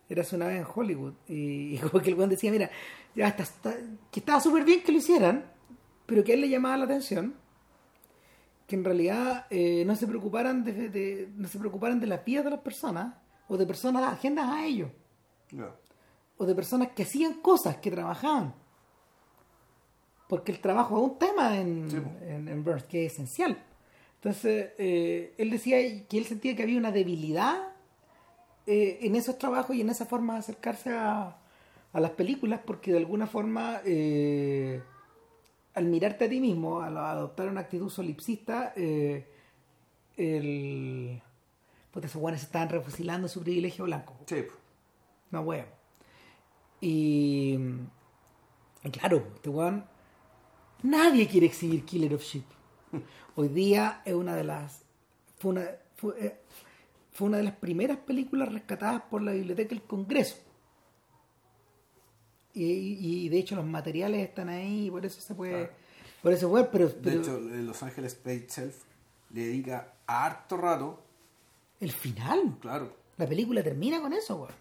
eras una vez en Hollywood. Y, y como que el weón decía, mira, ya está, está- que estaba súper bien que lo hicieran, pero que a él le llamaba la atención que en realidad eh, no se preocuparan de, de- no se preocuparan de las vidas de las personas o de personas agendas a ellos Ya. o de personas que hacían cosas, que trabajaban. Porque el trabajo es un tema en, Sí, en, en Burns, que es esencial. Entonces, eh, él decía que él sentía que había una debilidad eh, en esos trabajos y en esa forma de acercarse a, a las películas, porque de alguna forma, eh, al mirarte a ti mismo, al adoptar una actitud solipsista, eh, el... Puta, esos guanes estaban refusilando su privilegio blanco. Sí. No, huevo. Y, Y claro, este weón, nadie quiere exhibir Killer of Sheep. Hoy día es una de las, fue una, fue, eh, fue una de las primeras películas rescatadas por la Biblioteca del Congreso. Y, y de hecho los materiales están ahí, por eso se puede, por eso fue, pero, De pero hecho, eh, Los Ángeles Play Itself le dedica harto rato, el final, claro, la película termina con eso, weón.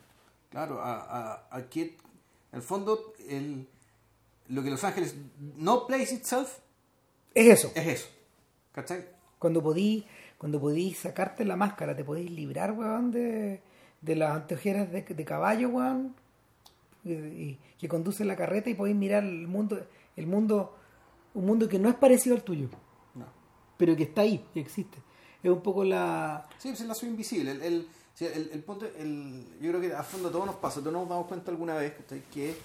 claro, a, a, a que, en el fondo, el, lo que Los Ángeles no plays itself Es eso. es eso. ¿Cachai? Cuando podí, cuando podí sacarte la máscara, te podéis librar, weón, de, de las anteojeras de, de caballo, weón, y, que conduce la carreta y podéis mirar el mundo, el mundo, un mundo que no es parecido al tuyo, No. pero que está ahí, que existe. Es un poco la... Sí, pues el lazo invisible. El, el, el, el punto, el, yo creo que a fondo todo nos pasa, todos nos damos cuenta alguna vez que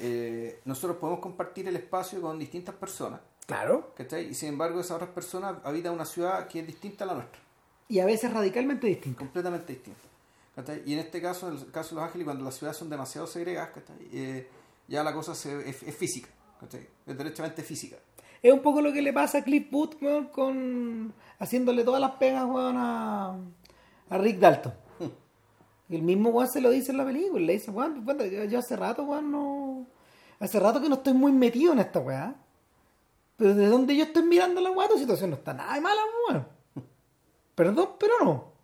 eh, nosotros podemos compartir el espacio con distintas personas, Claro. ¿cachai? y sin embargo esas otras personas habitan una ciudad que es distinta a la nuestra, Y a veces radicalmente distinto. completamente distinta. Y en este caso, en el caso de Los Ángeles, cuando las ciudades son demasiado segregadas. Eh, ya la cosa se, es, es física, ¿cachai? es derechamente física. Es un poco lo que le pasa a Cliff Booth, weón, con haciéndole todas las pegas, weón, a, a Rick Dalton. Y el mismo weón se lo dice en la película, le dice, bueno, yo, hace rato, weón, no... Hace rato que no estoy muy metido en esta weá. Pero de donde yo estoy mirando la weá, tu situación no está nada de mala, weón. Perdón, pero no.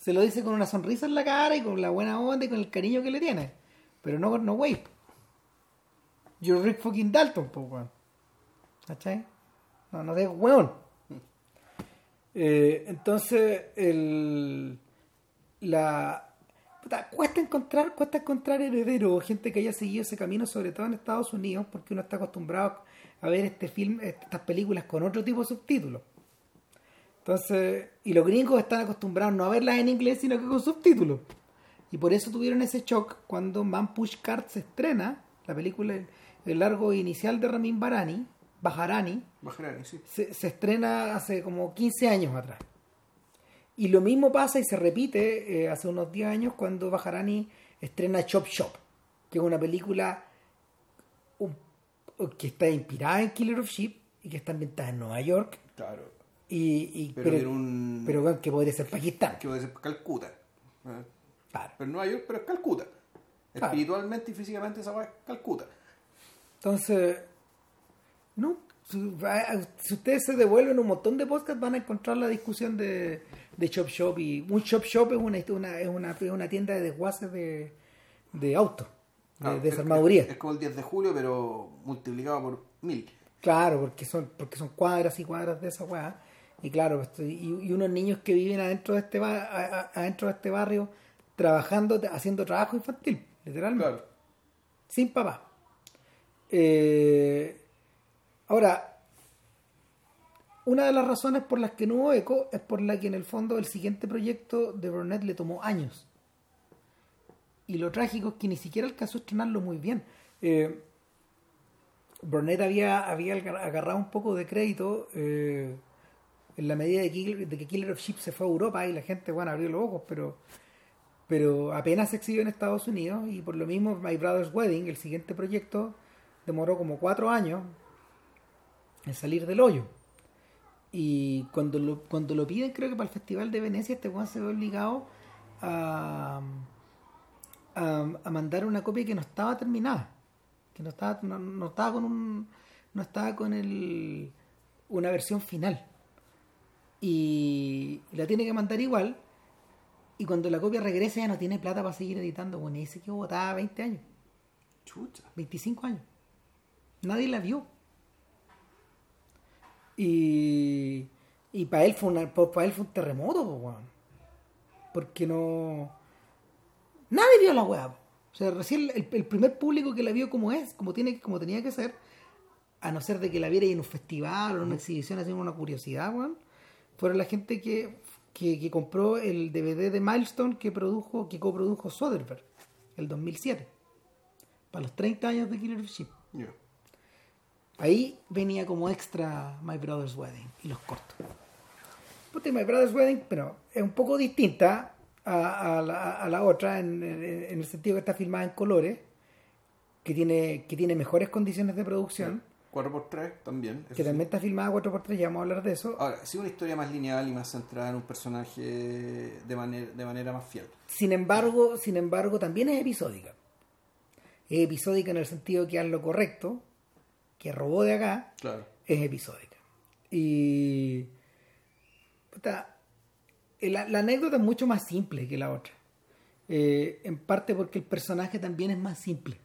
Se lo dice con una sonrisa en la cara y con la buena onda y con el cariño que le tiene. Pero no, no, wey. You're Rick fucking Dalton, pues, weón. ¿Cachai? No, no seas weón. Eh, entonces, el, la, puta, cuesta encontrar, cuesta encontrar herederos gente que haya seguido ese camino, sobre todo en Estados Unidos, porque uno está acostumbrado a ver este film, estas películas con otro tipo de subtítulos. Entonces, y los gringos están acostumbrados no a verlas en inglés, sino que con subtítulos. Y por eso tuvieron ese shock cuando Man Push Cart se estrena, la película, el largo inicial de Ramin Barani, Bajarani, Bajarani, sí. se, se estrena hace como 15 años atrás. Y lo mismo pasa y se repite eh, hace unos 10 años cuando Bajarani estrena Chop Shop, que es una película que está inspirada en Killer of Sheep y que está ambientada en Nueva York. Claro. Y, y- Pero pero, tiene un- pero, bueno, que podría ser Pakistán. Que puede ser Calcuta. ¿eh? Claro. Pero en Nueva York, pero es Calcuta. Claro. Espiritualmente y físicamente esa weá es Calcuta. Entonces, no, si, ustedes se devuelven un montón de podcasts van a encontrar la discusión de, de Chop Shop y un Chop Shop es una, una, es una, es una tienda de desguaces de, de autos, de Ah, es- desarmaduría. Es, es como el 10 de julio, pero multiplicado por mil. Claro, porque son, porque son cuadras y cuadras de esa weá. Y claro, y, y unos niños que viven adentro de este ba- a- a- adentro de este barrio trabajando, haciendo trabajo infantil, literalmente. Claro. sin papá. Eh, ahora, una de las razones por las que no hubo eco es por la que en el fondo el siguiente proyecto de Burnett le tomó años. Y lo trágico es que ni siquiera alcanzó a estrenarlo muy bien. Eh, Burnett había, había agar- agarrado un poco de crédito eh, en la medida de que, Killer of Sheep se fue a Europa y la gente, bueno, abrió los ojos, pero pero apenas se exhibió en Estados Unidos y por lo mismo My Brother's Wedding, el siguiente proyecto, demoró como cuatro años en salir del hoyo. Y cuando lo, cuando lo piden, creo que para el Festival de Venecia, este Juan se ve obligado a, a, a mandar una copia que no estaba terminada, que no estaba, no, no estaba con un, no estaba con el, una versión final. Y la tiene que mandar igual, y cuando la copia regresa ya no tiene plata para seguir editando. Bueno, y dice que votaba 20 años, Chucha. 25 años. Nadie la vio. Y, y para él, fue una- para él fue un terremoto, weón. Porque no... Nadie vio la weá. O sea, recién el, el primer público que la vio como es, como, tiene, como tenía que ser, a no ser de que la viera en un festival o en una exhibición haciendo una curiosidad, weón, fueron la gente que, que, que compró el DVD de Milestone que produjo, que coprodujo Soderbergh, el 2007, para los 30 años de Killer of Sheep. Ya. Ahí venía como extra My Brother's Wedding y los cortos. Puta, My Brother's Wedding, pero es un poco distinta a, a la, a la otra en, en- en el sentido que está filmada en colores que tiene, que tiene mejores condiciones de producción. 4x3 también. Que también está filmada 4x3, ya vamos a hablar de eso. Ahora, sí una historia más lineal y más centrada en un personaje de manera, de manera más fiel. Sin embargo, sin embargo, también es episódica. Es episódica en el sentido que haz lo correcto, que robó de acá, claro. es episódica. Y la, anécdota es mucho más simple que la otra. Eh, en parte porque el personaje también es más simple.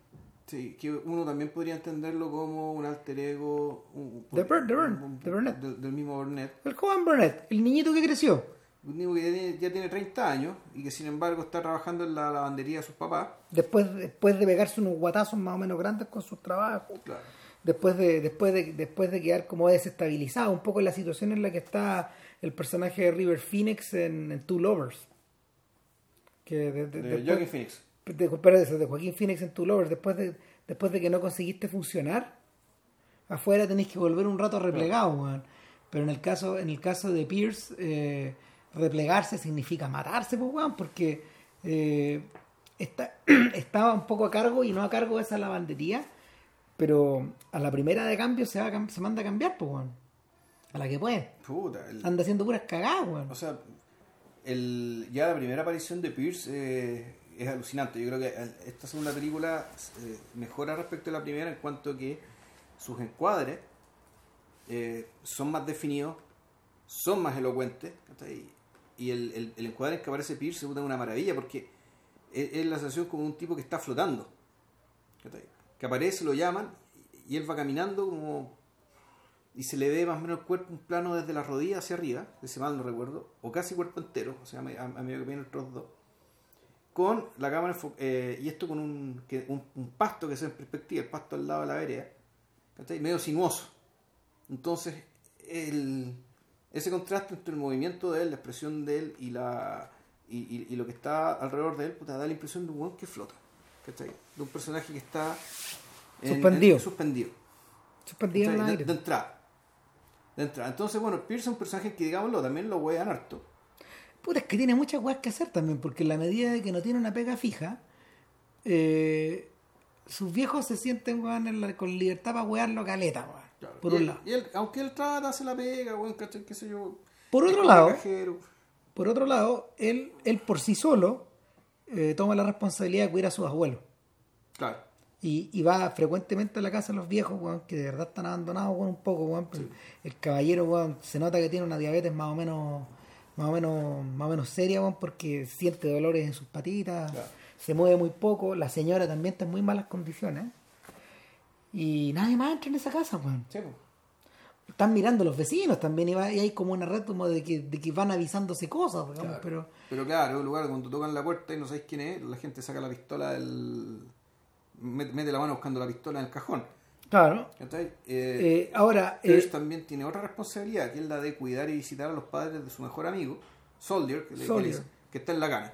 Sí, que uno también podría entenderlo como un alter ego de, Burnett. Del, mismo Burnett. El joven Burnett, el niñito que creció. Un niño que ya tiene, 30 años y que sin embargo está trabajando en la lavandería de sus papás. Después, después de pegarse unos guatazos más o menos grandes con sus trabajos. Claro. Después de, después de, después de quedar como desestabilizado, un poco en la situación en la que está el personaje de River Phoenix en, Two Lovers. Que de, Phoenix. De, de Joaquín Phoenix en Two Lovers, después de, después de que no conseguiste funcionar, afuera tenéis que volver un rato replegado, Pero en el caso, en el caso de Pierce, eh, replegarse significa matarse, pues, porque eh, está, estaba un poco a cargo y no a cargo de esa lavandería, pero a la primera de cambio se, va se manda a cambiar, pues, a la que puede. Anda haciendo puras cagadas, weón. O sea, el, ya la primera aparición de Pierce eh, es alucinante. Yo creo que esta segunda película eh, mejora respecto a la primera en cuanto a que sus encuadres eh, son más definidos, son más elocuentes. Y el, el, encuadre en que aparece Pierce es una maravilla porque es, la sensación como un tipo que está flotando. Que aparece, lo llaman y él va caminando como y se le ve más o menos el cuerpo, un plano desde la rodilla hacia arriba, ese mal no recuerdo, o casi cuerpo entero, o sea, a, medida que viene el trozo 2, con la cámara, eh, y esto con un, un, pasto que se ve en perspectiva, el pasto al lado de la vereda, medio sinuoso. Entonces, el, ese contraste entre el movimiento de él, la expresión de él y, la, y, y, lo que está alrededor de él, da la impresión de un hueón que flota, de un personaje que está suspendido. suspendido. Suspendido en de, de entrada de entrada. Entonces, bueno, Pierce es un personaje que, digámoslo, también lo wean harto. Puta, es que tiene muchas weas que hacer también, porque en la medida de que no tiene una pega fija, eh, sus viejos se sienten weón con libertad para wearlo caleta, weón. Por un lado. Y él, aunque él trata, hace la pega, weón, ¿cachai? ¿Qué sé yo? Por otro lado, por otro lado, él, él por sí solo eh, toma la responsabilidad de cuidar a sus abuelos. Claro. Y, va frecuentemente a la casa de los viejos, que de verdad están abandonados, un poco, El caballero, se nota que tiene una diabetes más o menos más o menos más o menos seria, porque siente dolores en sus patitas, se mueve muy poco, la señora también está en muy malas condiciones. Y nadie más entra en esa casa, Están mirando los vecinos también y, hay como una red como de que, de que van avisándose cosas, pero... Pero claro, un lugar cuando tocan la puerta y no sabéis quién es, la gente saca la pistola del mete la mano buscando la pistola en el cajón. Claro. Eh, eh, ahora. Pierce eh, también tiene otra responsabilidad, que es la de cuidar y visitar a los padres de su mejor amigo, Soldier, que, está en la cana.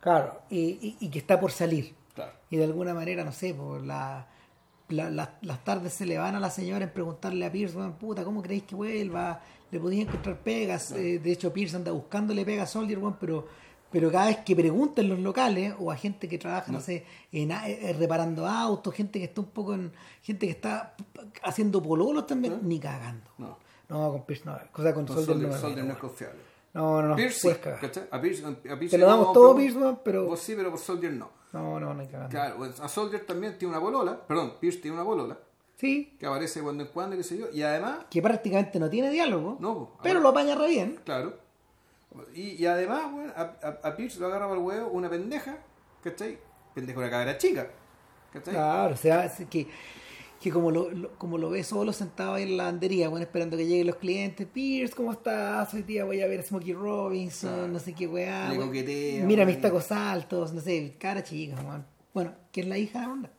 Claro, y, que está por salir. Claro. Y de alguna manera, no sé, por la, las tardes se le van a la señora en preguntarle a Pierce, puta, ¿cómo creéis que vuelva? Le podía encontrar pegas. de hecho, Pierce anda buscándole pegas a Soldier, pero pero cada vez que pregunten los locales o a gente que trabaja, no, sé, en, eh, reparando autos, gente que está un poco en. gente que está haciendo pololos también, ni cagando. No. No, con Pierce no. Cosa con, con Soldier, no, no es confiable. No, no, no. Pierce, A Pierce, a Pierce Te lo damos todo, Pierce, pero. Vos sí, pero por Soldier no. No, no, no hay cagando. Claro, a Soldier también tiene una bolola, perdón, Pierce tiene una bolola. Sí. Que aparece cuando en cuando, qué sé yo, y además. Que prácticamente no tiene diálogo. No, pero lo apaña re bien. Claro. Y, además, bueno, a, a, Pierce lo agarra el huevo una pendeja, ¿cachai? Pendeja una cabra chica, ¿cachai? Claro, o sea, que, que como lo, como lo ve solo sentado ahí en la lavandería, bueno, esperando que lleguen los clientes, Pierce, ¿cómo estás? Hoy día voy a ver a Smokey Robinson, no sé qué weá. Mira mis tacos altos, no sé, cara chica, Bueno, que es la hija de onda.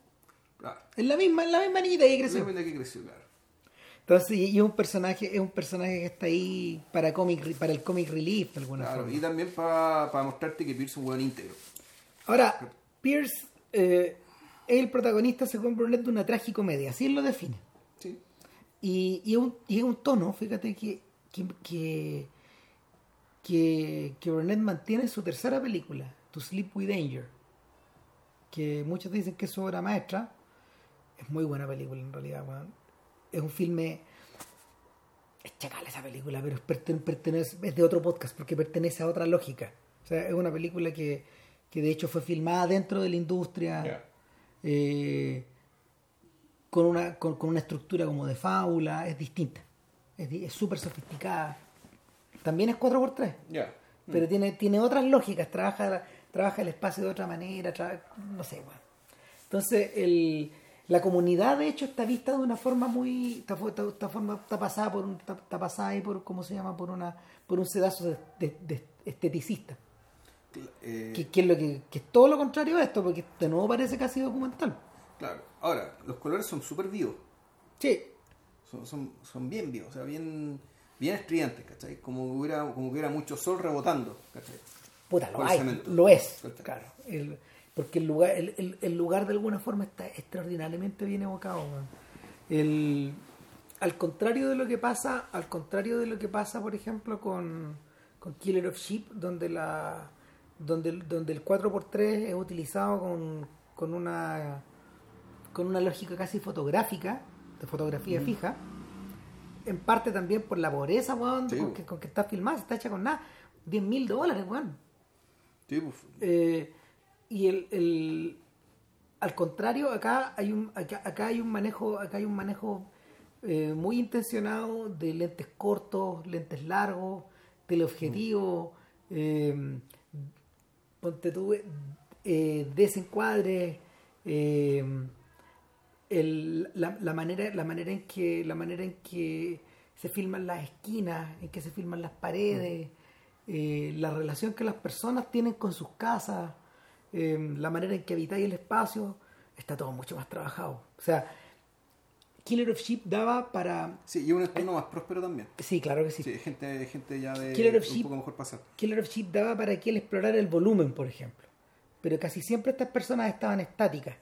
Claro. Es la misma, es la misma niñita que creció. La misma que creció, claro. Entonces, y es un personaje, es un personaje que está ahí para cómic, para el comic relief de alguna claro, Y también para, para mostrarte que Pierce es un buen íntegro. Ahora, Pierce eh, es el protagonista, según Burnett, de una tragicomedia, así él lo define. Sí. Y, y, es un, y un tono, fíjate, que, que, que, que, Burnett mantiene en su tercera película, To Sleep with Danger, que muchos dicen que es su obra maestra Es muy buena película en realidad, weón. Es un filme. Es chacal esa película, pero es, perten- pertenece, es de otro podcast porque pertenece a otra lógica. O sea, es una película que, que de hecho fue filmada dentro de la industria. Eh, con una, con, con una estructura como de fábula, es distinta. Es súper sofisticada. También es 4x3 Ya. pero tiene, tiene otras lógicas, trabaja, trabaja el espacio de otra manera, tra- no sé, bueno. Entonces, el, la comunidad, de hecho, está vista de una forma muy, está, está- está forma, está pasada por un, está, pasada ahí por, ¿cómo se llama? Por una, por un sedazo de, de- de esteticista, Eh, que, que es lo que, que es todo lo contrario a esto, porque de nuevo parece casi documental. Claro. Ahora, los colores son súper vivos. Sí, Son, son, son bien vivos, o sea, bien, bien estridentes, ¿cachai? Como que hubiera, como que hubiera mucho sol rebotando, ¿cachai? Puta, lo hay, lo es, claro. El- porque el lugar, el, el- el lugar de alguna forma está extraordinariamente bien evocado. El, al contrario de lo que pasa, al contrario de lo que pasa, por ejemplo, con, con Killer of Sheep, donde la donde, el- donde el 4x3 es utilizado con, con una con una lógica casi fotográfica, de fotografía fija, en parte también por la pobreza, weón, Sí, con, que, con que está filmada, está hecha con nada, 10 mil dólares, weón. Sí, pues, Eh, y el, el- al contrario, acá hay un acá, acá hay un manejo, acá hay un manejo eh, muy intencionado de lentes cortos, lentes largos, teleobjetivo, eh, ponte tú eh, desencuadre, eh, el- la, la manera, la manera en que, la manera en que se filman las esquinas, en que se filman las paredes, eh, la relación que las personas tienen con sus casas, eh, la manera en que habitáis el espacio, está todo mucho más trabajado. O sea, Killer of Sheep daba para... sí, y un entorno más próspero también. Sí, claro que sí. Sí, gente, gente ya de Killer of un Sheep. poco mejor pasar. Killer of Sheep daba para que él explorara el volumen, por ejemplo. Pero casi siempre estas personas estaban estáticas.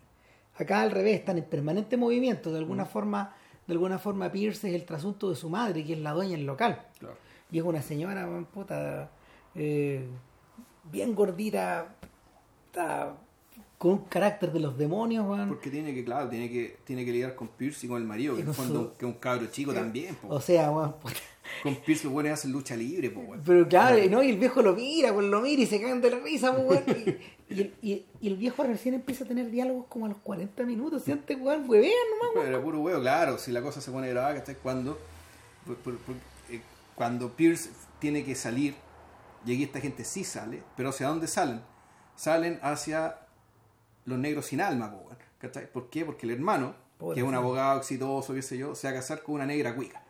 Acá al revés, están en permanente movimiento. De alguna forma, de alguna forma Pierce es el trasunto de su madre, que es la dueña del local. Claro. Y es una señora, puta, eh, bien gordita, ta- con un carácter de los demonios, weón. Porque tiene que, claro, tiene que, tiene que lidiar con Pierce y con el marido, que su- que es un cabro chico también, po. O sea, weón. Con Pierce los buenos hacen lucha libre, po, weón. Pero claro, y no, y el viejo lo mira, pues lo mira y se cagan de la risa, pues, weón. Y, y el, y- y el viejo recién empieza a tener diálogos como a los 40 minutos. Si antes, weón, huevean nomás, Pero era puro huevo, claro, si la cosa se pone grabada, que cuando, por- por- por- eh, cuando Pierce tiene que salir, y aquí esta gente sí sale, pero ¿hacia dónde salen? Salen hacia los negros sin alma, ¿cachai? ¿Por qué? Porque el hermano, que es un sí. abogado exitoso, qué sé yo, se va a casar con una negra cuica.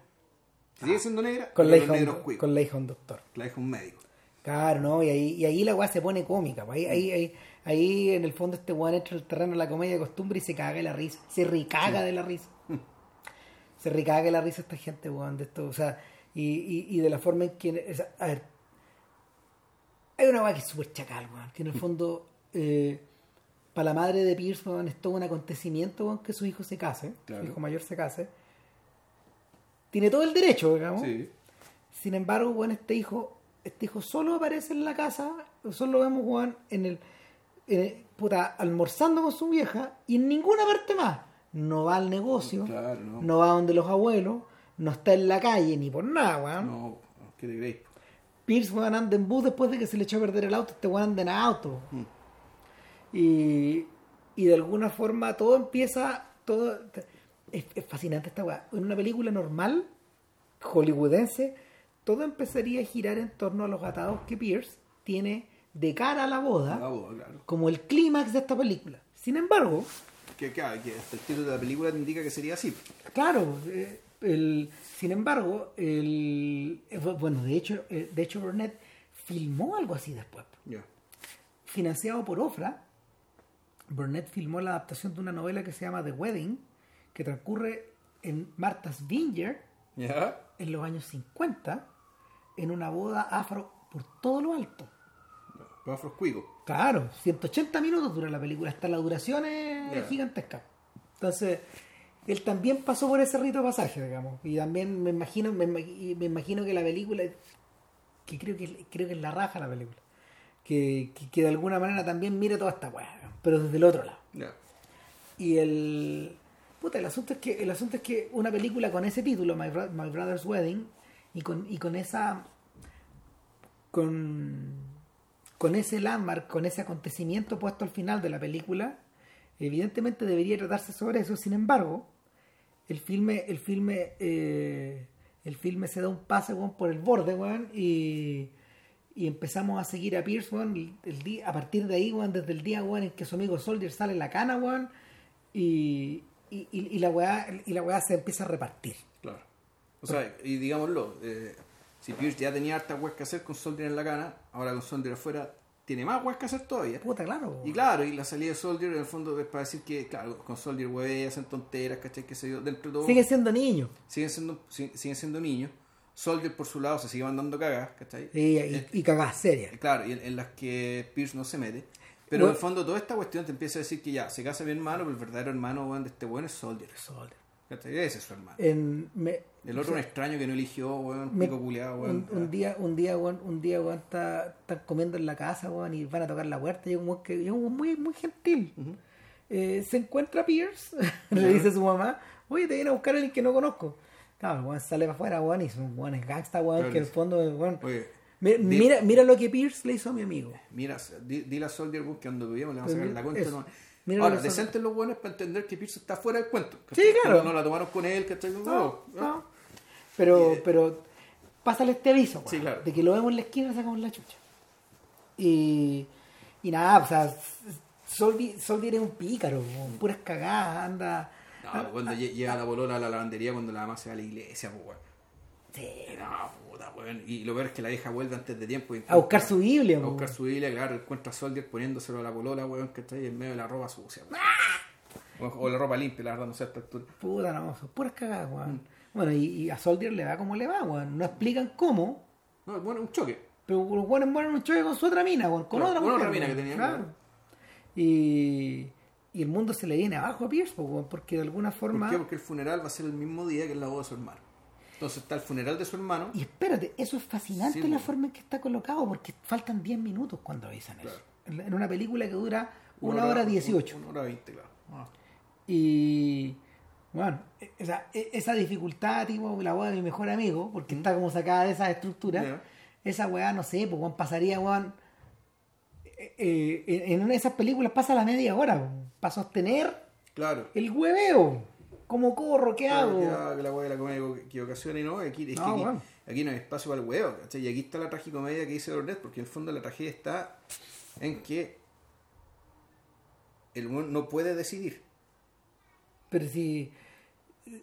¿Sigue siendo negra? Con la, hija, un- con la hija de un doctor. La hija un médico. Claro, ¿no? Y ahí, y ahí la weá se pone cómica. Ahí, ahí, ahí, ahí, en el fondo este weón entra en el terreno de la comedia de costumbre y se caga de la risa. Se ricaga de la risa. Se ricaga de la risa esta gente, weón, de esto. O sea, y, y, y de la forma en que... o sea, a ver, hay una weá que es súper chacal, weón. Que en el fondo, eh, para la madre de Pierce, weón, es todo un acontecimiento, weón, que su hijo se case. Claro. Su hijo mayor se case. Tiene todo el derecho, digamos. Sí. Sin embargo, bueno, este hijo, este hijo solo aparece en la casa, solo lo vemos Juan en el, en el- puta, almorzando con su vieja y en ninguna parte más. No va al negocio, Claro, no. no va donde los abuelos, no está en la calle ni por nada, weón. No, ¿qué te creéis? Pierce weón, anda en bus después de que se le echó a perder el auto, este weón anda en auto. Y, y de alguna forma todo empieza, todo es, es fascinante esta weá. En una película normal, hollywoodense, todo empezaría a girar en torno a los atados que Pierce tiene de cara a la boda, La boda, claro. como el clímax de esta película. Sin embargo, Que, que, que hasta el título de la película te indica que sería así. Claro, eh, el, sin embargo, el, eh, bu- bueno, de hecho, eh, de hecho Burnett filmó algo así después. Ya. Financiado por Ofra, Burnett filmó la adaptación de una novela que se llama The Wedding, que transcurre en Martha's Vineyard ¿Ya? en los años 50, en una boda afro por todo lo alto. Los afros cuicos. Claro, 180 minutos dura la película, hasta la duración es gigantesca. Entonces, él también pasó por ese rito de pasaje, digamos. Y también me imagino, me, imagino que la película, que creo que creo que es la raja la película, que, que, que de alguna manera también mira toda esta weá, pero desde el otro lado. Y el. Puta, el asunto es que el asunto es que una película con ese título, My, Bro- My Brother's Wedding, y con, y con esa con, con ese landmark, con ese acontecimiento puesto al final de la película, evidentemente debería tratarse sobre eso. Sin embargo, el filme, el filme, eh, el filme se da un pase por el borde, weón, y, y empezamos a seguir a Pierce, weón, día, a partir de ahí, desde el día en que su amigo Soldier sale en la cana, weón, y, y, y- y la weá, y la weá se empieza a repartir. Claro. O sea, y digámoslo, eh, si Pierce ya tenía harta weas que hacer con Soldier en la cana, ahora con Soldier afuera tiene más weas que hacer todavía. Puta, claro. Y claro, y la salida de Soldier en el fondo es para decir que, claro, con Soldier wey, hacen tonteras, ¿cachai? Que se yo, dentro de todo. Sigue siendo niño. siguen siendo, si- siguen siendo niños. Soldier por su lado se sigue mandando cagas, ¿cachai? Y, y, Eh, y cagás seria. Claro, y en, en las que Pierce no se mete. Pero Bueno. en el fondo toda esta cuestión te empieza a decir que ya, se casa mi hermano, pero el verdadero hermano weón, de este weón es Soldier. Soldier. ¿Cachai? Ese es su hermano. En, me- El otro un extraño que no eligió, weón, me- pico culiado, weón. un, un día, un día, weón, un día, weón, está, están comiendo en la casa, weón, y van a tocar la puerta, y un weón que, y un weón muy, muy gentil. Eh, se encuentra Pierce, le dice a su mamá, oye, te viene a buscar a alguien que no conozco. Claro, el weón sale para afuera, weón, y es un weón es gangsta, weón, Claro, que en el fondo, weón. Oye, mira, mira lo que Pierce le hizo a mi amigo. Mira, di- dile a Soldier weón, que cuando vivimos le vamos a sacar la cuenta. Mira Ahora, lo que son- decentes los buenos para entender que Pierce está fuera del cuento. Sí, claro. No, no la tomaron con él, ¿cachai? No, No, no. no. Pero, Y- pero pásale este aviso, weón, Sí, claro. de que lo vemos en la esquina sacamos la chucha. Y, y nada, o sea, Soldier, es un pícaro, puras cagadas, anda. No, cuando lle- llega la bolola a la lavandería cuando la mamá se va a la iglesia, pues. Sí, No, puta, weón. Y lo peor es que la vieja vuelve antes de tiempo. y a buscar su Biblia, A buscar su Biblia, claro, encuentra a Soldier poniéndoselo a la bolola, weón, que está ahí en medio de la ropa sucia. weón. O, o la ropa limpia, la verdad, no sé a esta altura. Puta, no, son puras cagadas, Mm. Bueno, y, y a Soldier le va como le va, weón. No explican cómo, No, bueno, un choque. pero los weones mueren en un choque con su otra mina, weón. Con otra con mujer, otra mina weón. que tenía, Claro. Y, y el mundo se le viene abajo a Pierce, porque de alguna ¿Por forma. qué? Porque el funeral va a ser el mismo día que es la boda de su hermano. Entonces está el funeral de su hermano. Y espérate, eso es fascinante Sí, la forma en que está colocado, porque faltan 10 minutos cuando avisan eso. Claro. En, en una película que dura una hora 18. Una hora veinte, claro. Ah. Y bueno, e- esa, e- esa dificultad, tipo la weá de mi mejor amigo, porque está como sacada de esas estructuras, Ya. esa weá, no sé, pues pasaría, weón. eh, eh, en una de esas películas pasa la media hora, para sostener Claro. el hueveo. ¿Cómo corro? ¿Qué hago? que que la weá de la comedia y no, aquí, es que No, aquí, bueno. aquí no hay espacio para el huevo, ¿cachai? Y aquí está la tragicomedia que dice Lordet, porque en el fondo la tragedia está en que el weón no puede decidir. Pero si.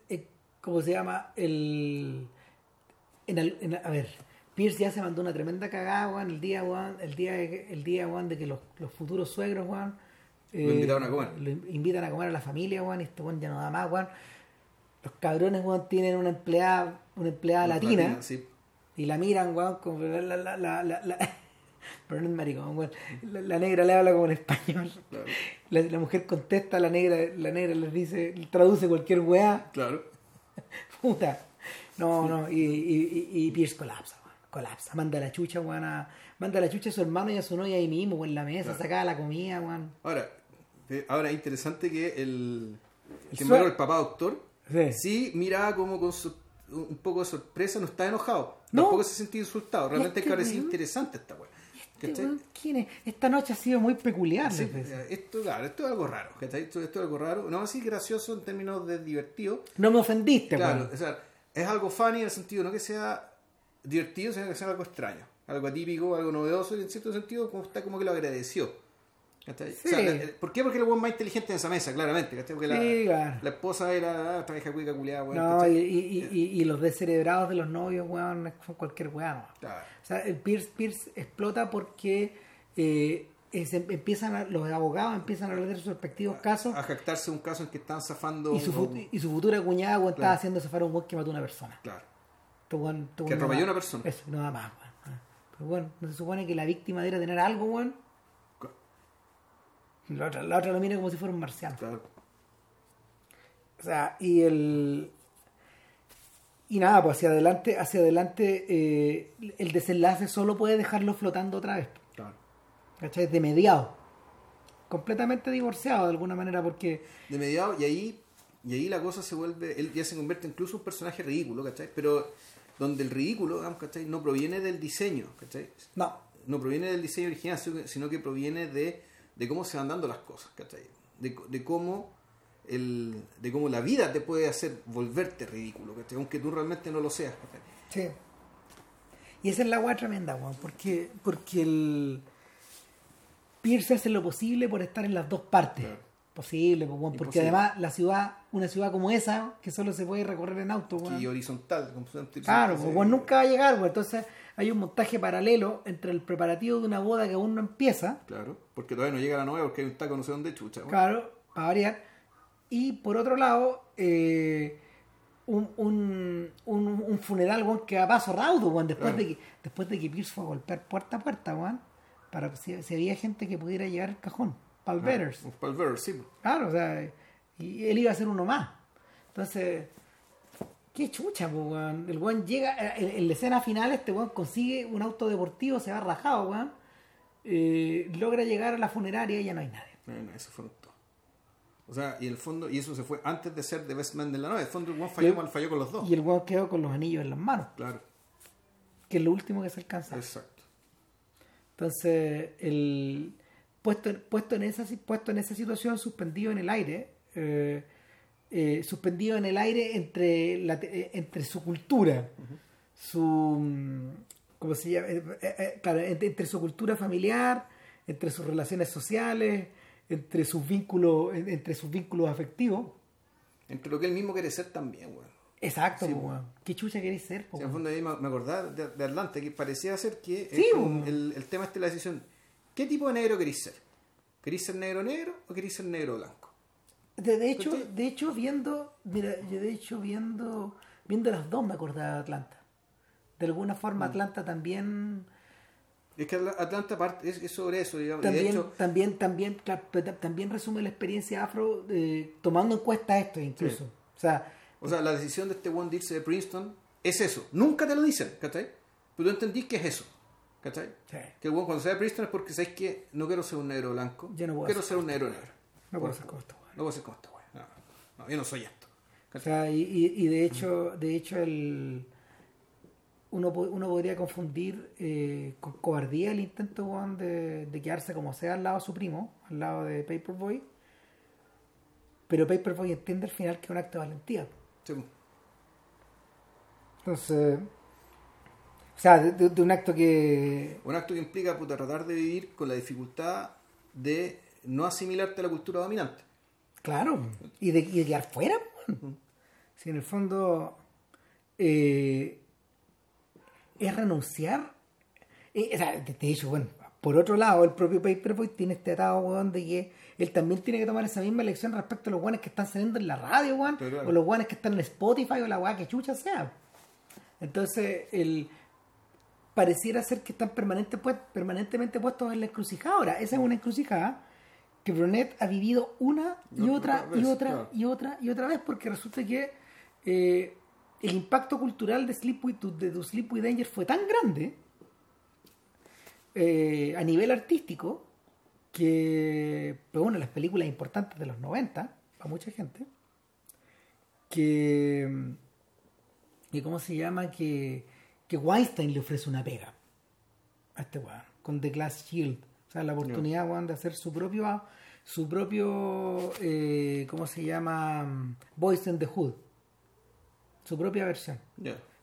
eh, ¿Cómo se llama? El. En el- en- a ver, Pierce ya se mandó una tremenda cagada, weón, el día, weón, el día, de- el día, weón, de que los, los futuros suegros, Lo invitaron a comer. Lo in- invitan a comer a la familia, weón, y este weón ya no da más, weón. Los cabrones, weón, tienen una empleada, una empleada latina, sí. y la miran, weón, como la, la, la, la, pero no es maricón, weón. La, la negra le habla como en español. Claro. La, la mujer contesta, la negra, la negra les dice, traduce cualquier weá. Claro. Puta. No, no, y, y, y, y Pierce colapsa, weón. Colapsa. Manda la chucha, weón. a- manda la chucha a su hermano y a su novia ahí mismo, weón, en la mesa, Claro. sacaba la comida, weón. Ahora, eh, ahora es interesante que el, El que el papá doctor Sí. sí miraba como con su- un poco de sorpresa, no está enojado. No. Tampoco se sentía insultado. Realmente Este es que parecía interesante esta weá. Este ¿Quién es? Esta noche ha sido muy peculiar. Sí, eh, esto, claro, esto es algo raro. Esto, esto es algo raro, no así gracioso en términos de divertido, No me ofendiste, claro, weón. o sea, es algo funny en el sentido no que sea divertido, sino que sea algo extraño, algo atípico, algo novedoso, y en cierto sentido como está como que lo agradeció. Sí. O sea, eh, ¿Por qué? Porque era el más inteligente en esa mesa, claramente, la, Sí, claro. la esposa era ah, esta vieja cuica culiada, weón, No, y, y, y, y los descerebrados de los novios, weón, son cualquier weón. no. Claro. O sea, el Pierce, Pierce explota porque eh, empiezan a- los abogados empiezan a hablar de sus respectivos casos A jactarse un caso en que están zafando. y su, un- y su futura cuñada weón, estaba haciendo zafar a un weón que mató a una persona. Claro. Este weón- este Que weón atropelló a una persona. Eso, no da más, weón. Ah. Pero bueno, no se supone que la víctima debería tener algo, weón. La otra, la otra lo mira como si fuera un marciano. Claro. O sea, y el. Y nada, pues hacia adelante, hacia adelante, eh, el desenlace solo puede dejarlo flotando otra vez. Claro. ¿Cachai? De mediado. Completamente divorciado de alguna manera, porque. De mediado, y ahí y ahí la cosa se vuelve, él ya se convierte incluso en un personaje ridículo, ¿cachai? Pero donde el ridículo, digamos, ¿cachai? No proviene del diseño, ¿cachai? No. No proviene del diseño original, sino que- sino que proviene de, de cómo se van dando las cosas, ¿cachai? De, de cómo el, de cómo la vida te puede hacer volverte ridículo, ¿cachai? Aunque tú realmente no lo seas, ¿cachai? Sí. Y esa es la weá tremenda, weón, porque, porque el Pierce hace lo posible por estar en las dos partes. Claro. Posible, pues, weón, porque Imposible. además la ciudad, una ciudad como esa, que solo se puede recorrer en auto, weón. Y horizontal, completamente Claro, horizontal, pues, nunca va a llegar, weón. Entonces hay un montaje paralelo entre el preparativo de una boda que aún no empieza, Claro, porque todavía no llega la novia porque hay un taco no sé dónde chucha. ¿no? claro, para variar. Y por otro lado, eh, un, un, un, un funeral, weón, que va a paso raudo, weón, después, Claro. de que, después de que Pierce fue a golpear puerta a puerta, weón, para que si, si había gente que pudiera llegar al cajón, para el Betters. Un Palver, sí. Claro, o sea, y él iba a ser uno más. Entonces, qué chucha, po, weón. El weón llega, en, en la escena final, este weón consigue un auto deportivo, se va rajado, weón. Eh, logra llegar a la funeraria y ya no hay nadie. No, no, eso fueron todos. O sea, y el fondo, y eso se fue antes de ser The Best Man de la novia. En el fondo, el one falló, mal falló con los dos. Y el weón quedó con los anillos en las manos, Claro, que es lo último que se alcanza. exacto. Entonces, el puesto, puesto, en esa, puesto en esa situación, suspendido en el aire, eh, eh, suspendido en el aire entre, la, eh, entre su cultura, su. mm, ¿Cómo se llama? Eh, claro, entre, entre su cultura familiar, entre sus relaciones sociales, entre sus vínculos, en- entre sus vínculos afectivos. Entre lo que él mismo quiere ser también, weón. Exacto, Sí. ¿Qué chucha queréis ser? po, en el fondo ahí me, acordaba de, de Atlanta, que parecía ser que Sí, el, el tema este de la decisión. ¿Qué tipo de negro queréis ser? ¿Queréis ser negro negro o queréis ser negro blanco? De, de hecho, de hecho viendo, mira, yo de hecho viendo, viendo las dos me acordaba de Atlanta. De alguna Mm. forma Atlanta también, Es que Atla- Atlanta parte, es, es sobre eso, digamos. y de también, hecho, también, también, también resume la experiencia afro, eh, tomando en cuenta esto incluso. Sí. O sea, O sea, la decisión de este one irse de Princeton es eso. Nunca te lo dicen, ¿cachai? Pero tú entendís que es eso, ¿cachai? sí, Que el one cuando se de Princeton es porque sabes que no quiero ser un negro blanco, Yo no puedo quiero ser ser un negro negro. no puedo hacer cosas. No puedo ser como esta wea. No, no, yo no soy esto. O sea, y, y- de hecho, de hecho el uno, uno podría confundir eh, con cobardía el intento weón, de, de quedarse como sea al lado de su primo, al lado de Paperboy. Pero Paperboy entiende al final que es un acto de valentía. Sí, Entonces, o sea, de un acto que... Un acto que implica puta, tratar de vivir con la dificultad de no asimilarte a la cultura dominante. Claro, y de, y de quedar fuera. Si en el fondo eh, es renunciar. eh, o sea, de, hecho, bueno, por otro lado, el propio Paperboy tiene este atado, weón, de que él también tiene que tomar esa misma elección respecto a los guanes que están saliendo en la radio, weón, claro. o los guanes que están en Spotify o la weá que chucha sea. Entonces, el pareciera ser que están permanente, pues, permanentemente puestos en la encrucijada. Ahora, esa es una encrucijada que Brunet ha vivido una y otra y otra claro. y otra y otra vez porque resulta que eh, el impacto cultural de Sleep With, de Do Sleep With Danger fue tan grande eh, a nivel artístico que fue una de las películas importantes de los 90 para mucha gente que que cómo se llama que que Weinstein le ofrece una pega a este weón con The Glass Shield sea la oportunidad de hacer su propio su propio eh, cómo se llama Voice in the Hood. Su propia versión.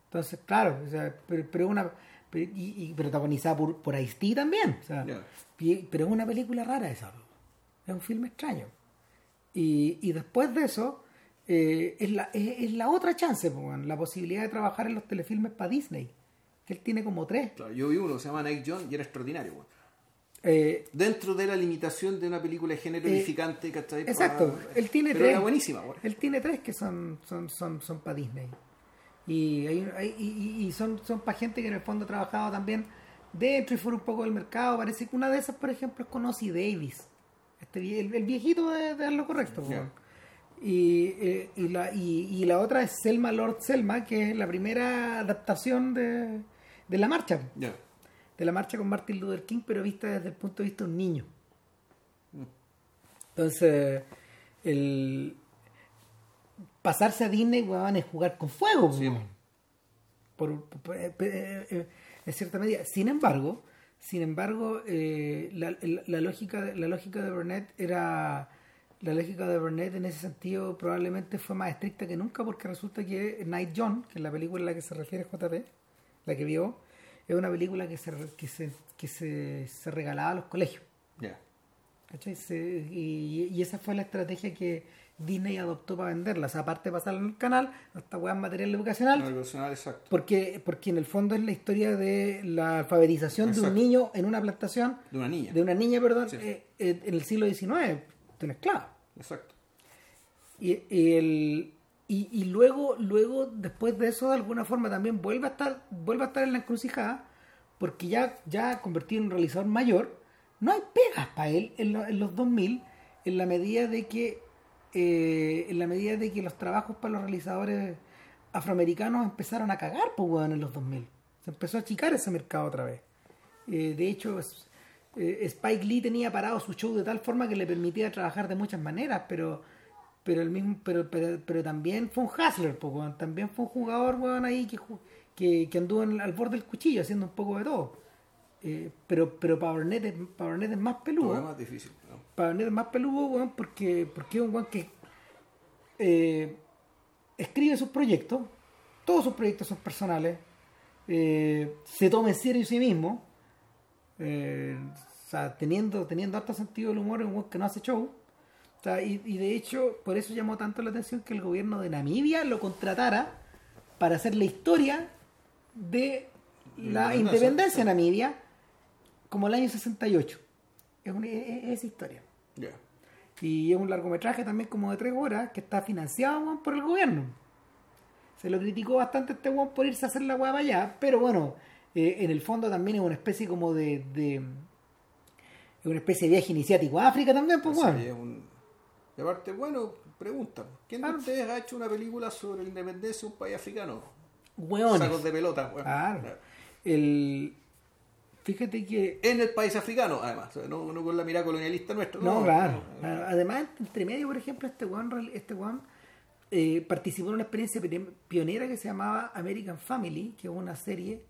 Entonces claro o sea, pero, pero una pero- y, y protagonizada por, por Ice-T también o sea, Ya. y- pero es una película rara esa es un filme extraño. Y, y después de eso eh, es, la, es, es la otra chance weón, la posibilidad de trabajar en los telefilmes para Disney que él tiene como tres. Claro, yo vi uno, se llama Night John y era extraordinario. Eh, Dentro de la limitación de una película de género Eh, edificante, ¿cachai? exacto él tiene Pero tres era buenísima. Él tiene tres que son son son, son para Disney. Y, hay, hay- y, y- son, son para gente que en el fondo ha trabajado también dentro y fuera un poco del mercado. Parece que una de esas, por ejemplo, es con Ozzy Davis. Este, el, el viejito de, de lo correcto. Y, eh, y, la, y, y la otra es Selma Lord Selma, que es la primera adaptación de, de la marcha. De la marcha con Martin Luther King, pero vista desde el punto de vista de un niño. Entonces, el, pasarse a Disney, weón, es jugar con fuego, Sí. Por, por- eh, eh, eh, en cierta medida. Sin embargo, sin embargo, eh, la, la- la lógica, de- la lógica de Burnett era la lógica de Burnett en ese sentido probablemente fue más estricta que nunca porque resulta que Night John, que es la película a la que se refiere JP, la que vio, es una película que se, que se, que se, se regalaba a los colegios. Se- y, y esa fue la estrategia que Disney adoptó para venderla. O sea, aparte de pasarla en el canal, esta weá material educacional. No, personal exacto. Porque, porque en el fondo es la historia de la alfabetización de un niño en una plantación, De una niña. de una niña, perdón, Sí. eh, eh, en el siglo XIX, de una esclava. Exacto. Y, y el, y, luego, luego, después de eso, de alguna forma también vuelve a estar, vuelve a estar en la encrucijada, porque ya, ya convertido en un realizador mayor, no hay pegas para él en, lo- en los 2000, en la medida de que eh, en la medida de que los trabajos para los realizadores afroamericanos empezaron a cagar pues, weón, en los 2000. Se empezó a achicar ese mercado otra vez. Eh, de hecho, eh, Spike Lee tenía parado su show de tal forma que le permitía trabajar de muchas maneras, pero pero el mismo pero pero, pero también fue un hustler, weón. también fue un jugador weón, ahí que, que, que anduvo en- al borde del cuchillo haciendo un poco de todo. Eh, pero pero para Burnett, es- para Burnett es más peludo. Más difícil. ¿no? Para Burnett es más peludo, weón, porque, porque es un weón que eh, escribe sus proyectos, todos sus proyectos son personales, eh, se toma en serio a sí mismo, o sea, teniendo, teniendo harto sentido del humor, es un weón que no hace show. O sea, y, y de hecho, por eso llamó tanto la atención que el gobierno de Namibia lo contratara para hacer la historia de la Independencia, independencia de sí. Namibia como el año 68. Es, una, es- es historia. Ya. Y es un largometraje también como de tres horas que está financiado por el gobierno. Se lo criticó bastante este weón por irse a hacer la weá para allá, pero bueno, eh, en el fondo también es una especie como de, de- es una especie de viaje iniciático a África también, pues bueno. es un- Y aparte, bueno, pregunta. ¿Quién Claro. de ustedes ha hecho una película sobre la independencia de un país africano? Sacos de pelota, weón. Claro. El, fíjate que En el país africano, además. no, no con la mirada colonialista nuestra. No, claro. Además, entre medio, por ejemplo, este Juan, este Juan eh, participó en una experiencia pi- pionera que se llamaba American Family, que es una serie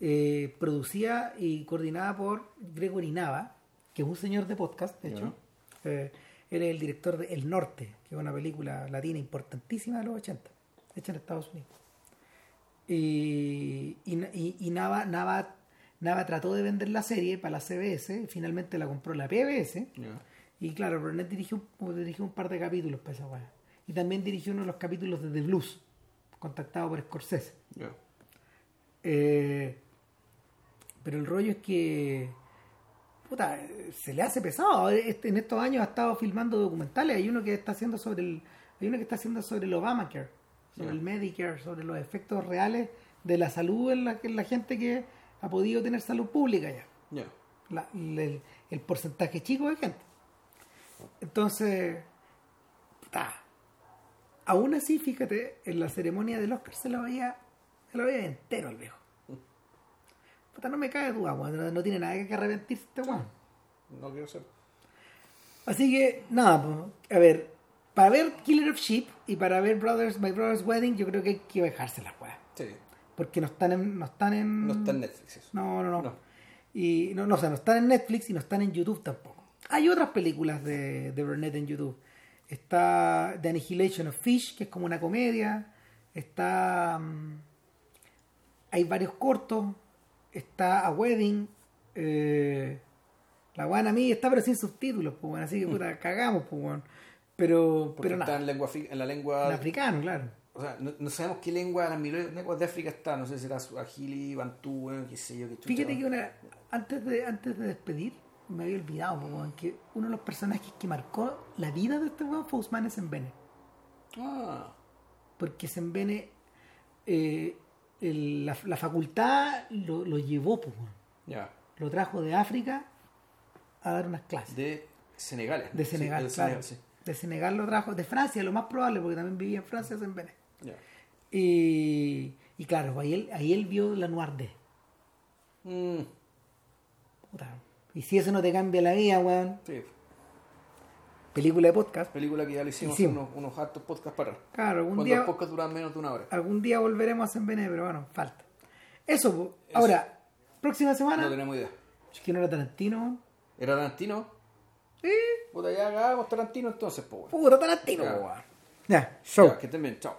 eh, producida y coordinada por Gregory Nava, que es un señor de podcast, de hecho. Eh, él es el director de El Norte, que es una película latina importantísima de los 80, hecha en Estados Unidos. Y, y, y- y Nava, Nava, Nava trató de vender la serie para la CBS, finalmente la compró la PBS. Y claro, Burnett dirigió, dirigió un par de capítulos para esa weá. Y también dirigió uno de los capítulos de The Blues, contactado por Scorsese. Eh, pero el rollo es que puta, se le hace pesado. Este- en estos años ha estado filmando documentales. Hay uno que está haciendo sobre el, hay uno que está haciendo sobre el Obamacare, sobre el Medicare, sobre los efectos reales de la salud en la, en la gente que ha podido tener salud pública ya. La- el, el porcentaje chico de gente. Entonces, puta, aún así, fíjate, en la ceremonia del Oscar se lo veía, se lo veía entero al viejo. Puta, no me cae duda, weón, no, no tiene nada que arrepentirse este weón. No quiero ser. Así que, nada, pues, a ver, para ver Killer of Sheep y para ver Brothers, My Brother's Wedding, yo creo que hay que dejarse las weas. Sí. Porque no están en, no están en, No está en Netflix eso. No, no, no. No. Y no, no, o sea, no están en Netflix y no están en YouTube tampoco. Hay otras películas de, de Burnett en YouTube. Está The Annihilation of Fish, que es como una comedia. Está. mm, hay varios cortos. Está A Wedding. eh, la buena a mí está, pero sin subtítulos, pues bueno, así que puta, cagamos, pues bueno. Pero, Porque pero está nada. en, lengua, en la En lengua. africano, claro. O sea, no, no sabemos qué lengua de las mil lenguas de África está. No sé si será Suajili, Bantú, weón, qué sé yo, qué chucha. Fíjate que una, antes de antes de despedir, me había olvidado, po, que uno de los personajes que marcó la vida de este weón fue Usman Sembene. Ah, Porque Sembene, eh, el- la, la facultad lo, lo llevó, weón. ya. lo trajo de África a dar unas clases. De Senegal. De Senegal, Sí, claro. Senegal, sí. De Senegal lo trajo, de Francia, lo más probable, porque también vivía en Francia Sembene. Ya. Y, y claro, ahí él, ahí él vio la Noir D. Mm, Puta. Y si eso no te cambia la vida, weón. sí. Película de podcast. Película que ya le hicimos, Hicimos. unos, unos hartos podcasts para. Claro, algún Cuando día, los podcasts duran menos de una hora. algún día volveremos a Bene, pero bueno, falta. Eso, po. ahora, próxima semana. No tenemos idea. Es que no era Tarantino. ¿Era Tarantino? Sí. Puta, ya hagamos Tarantino entonces, pues. Puta Tarantino, Ya. show. Ya, que estén bien, chao.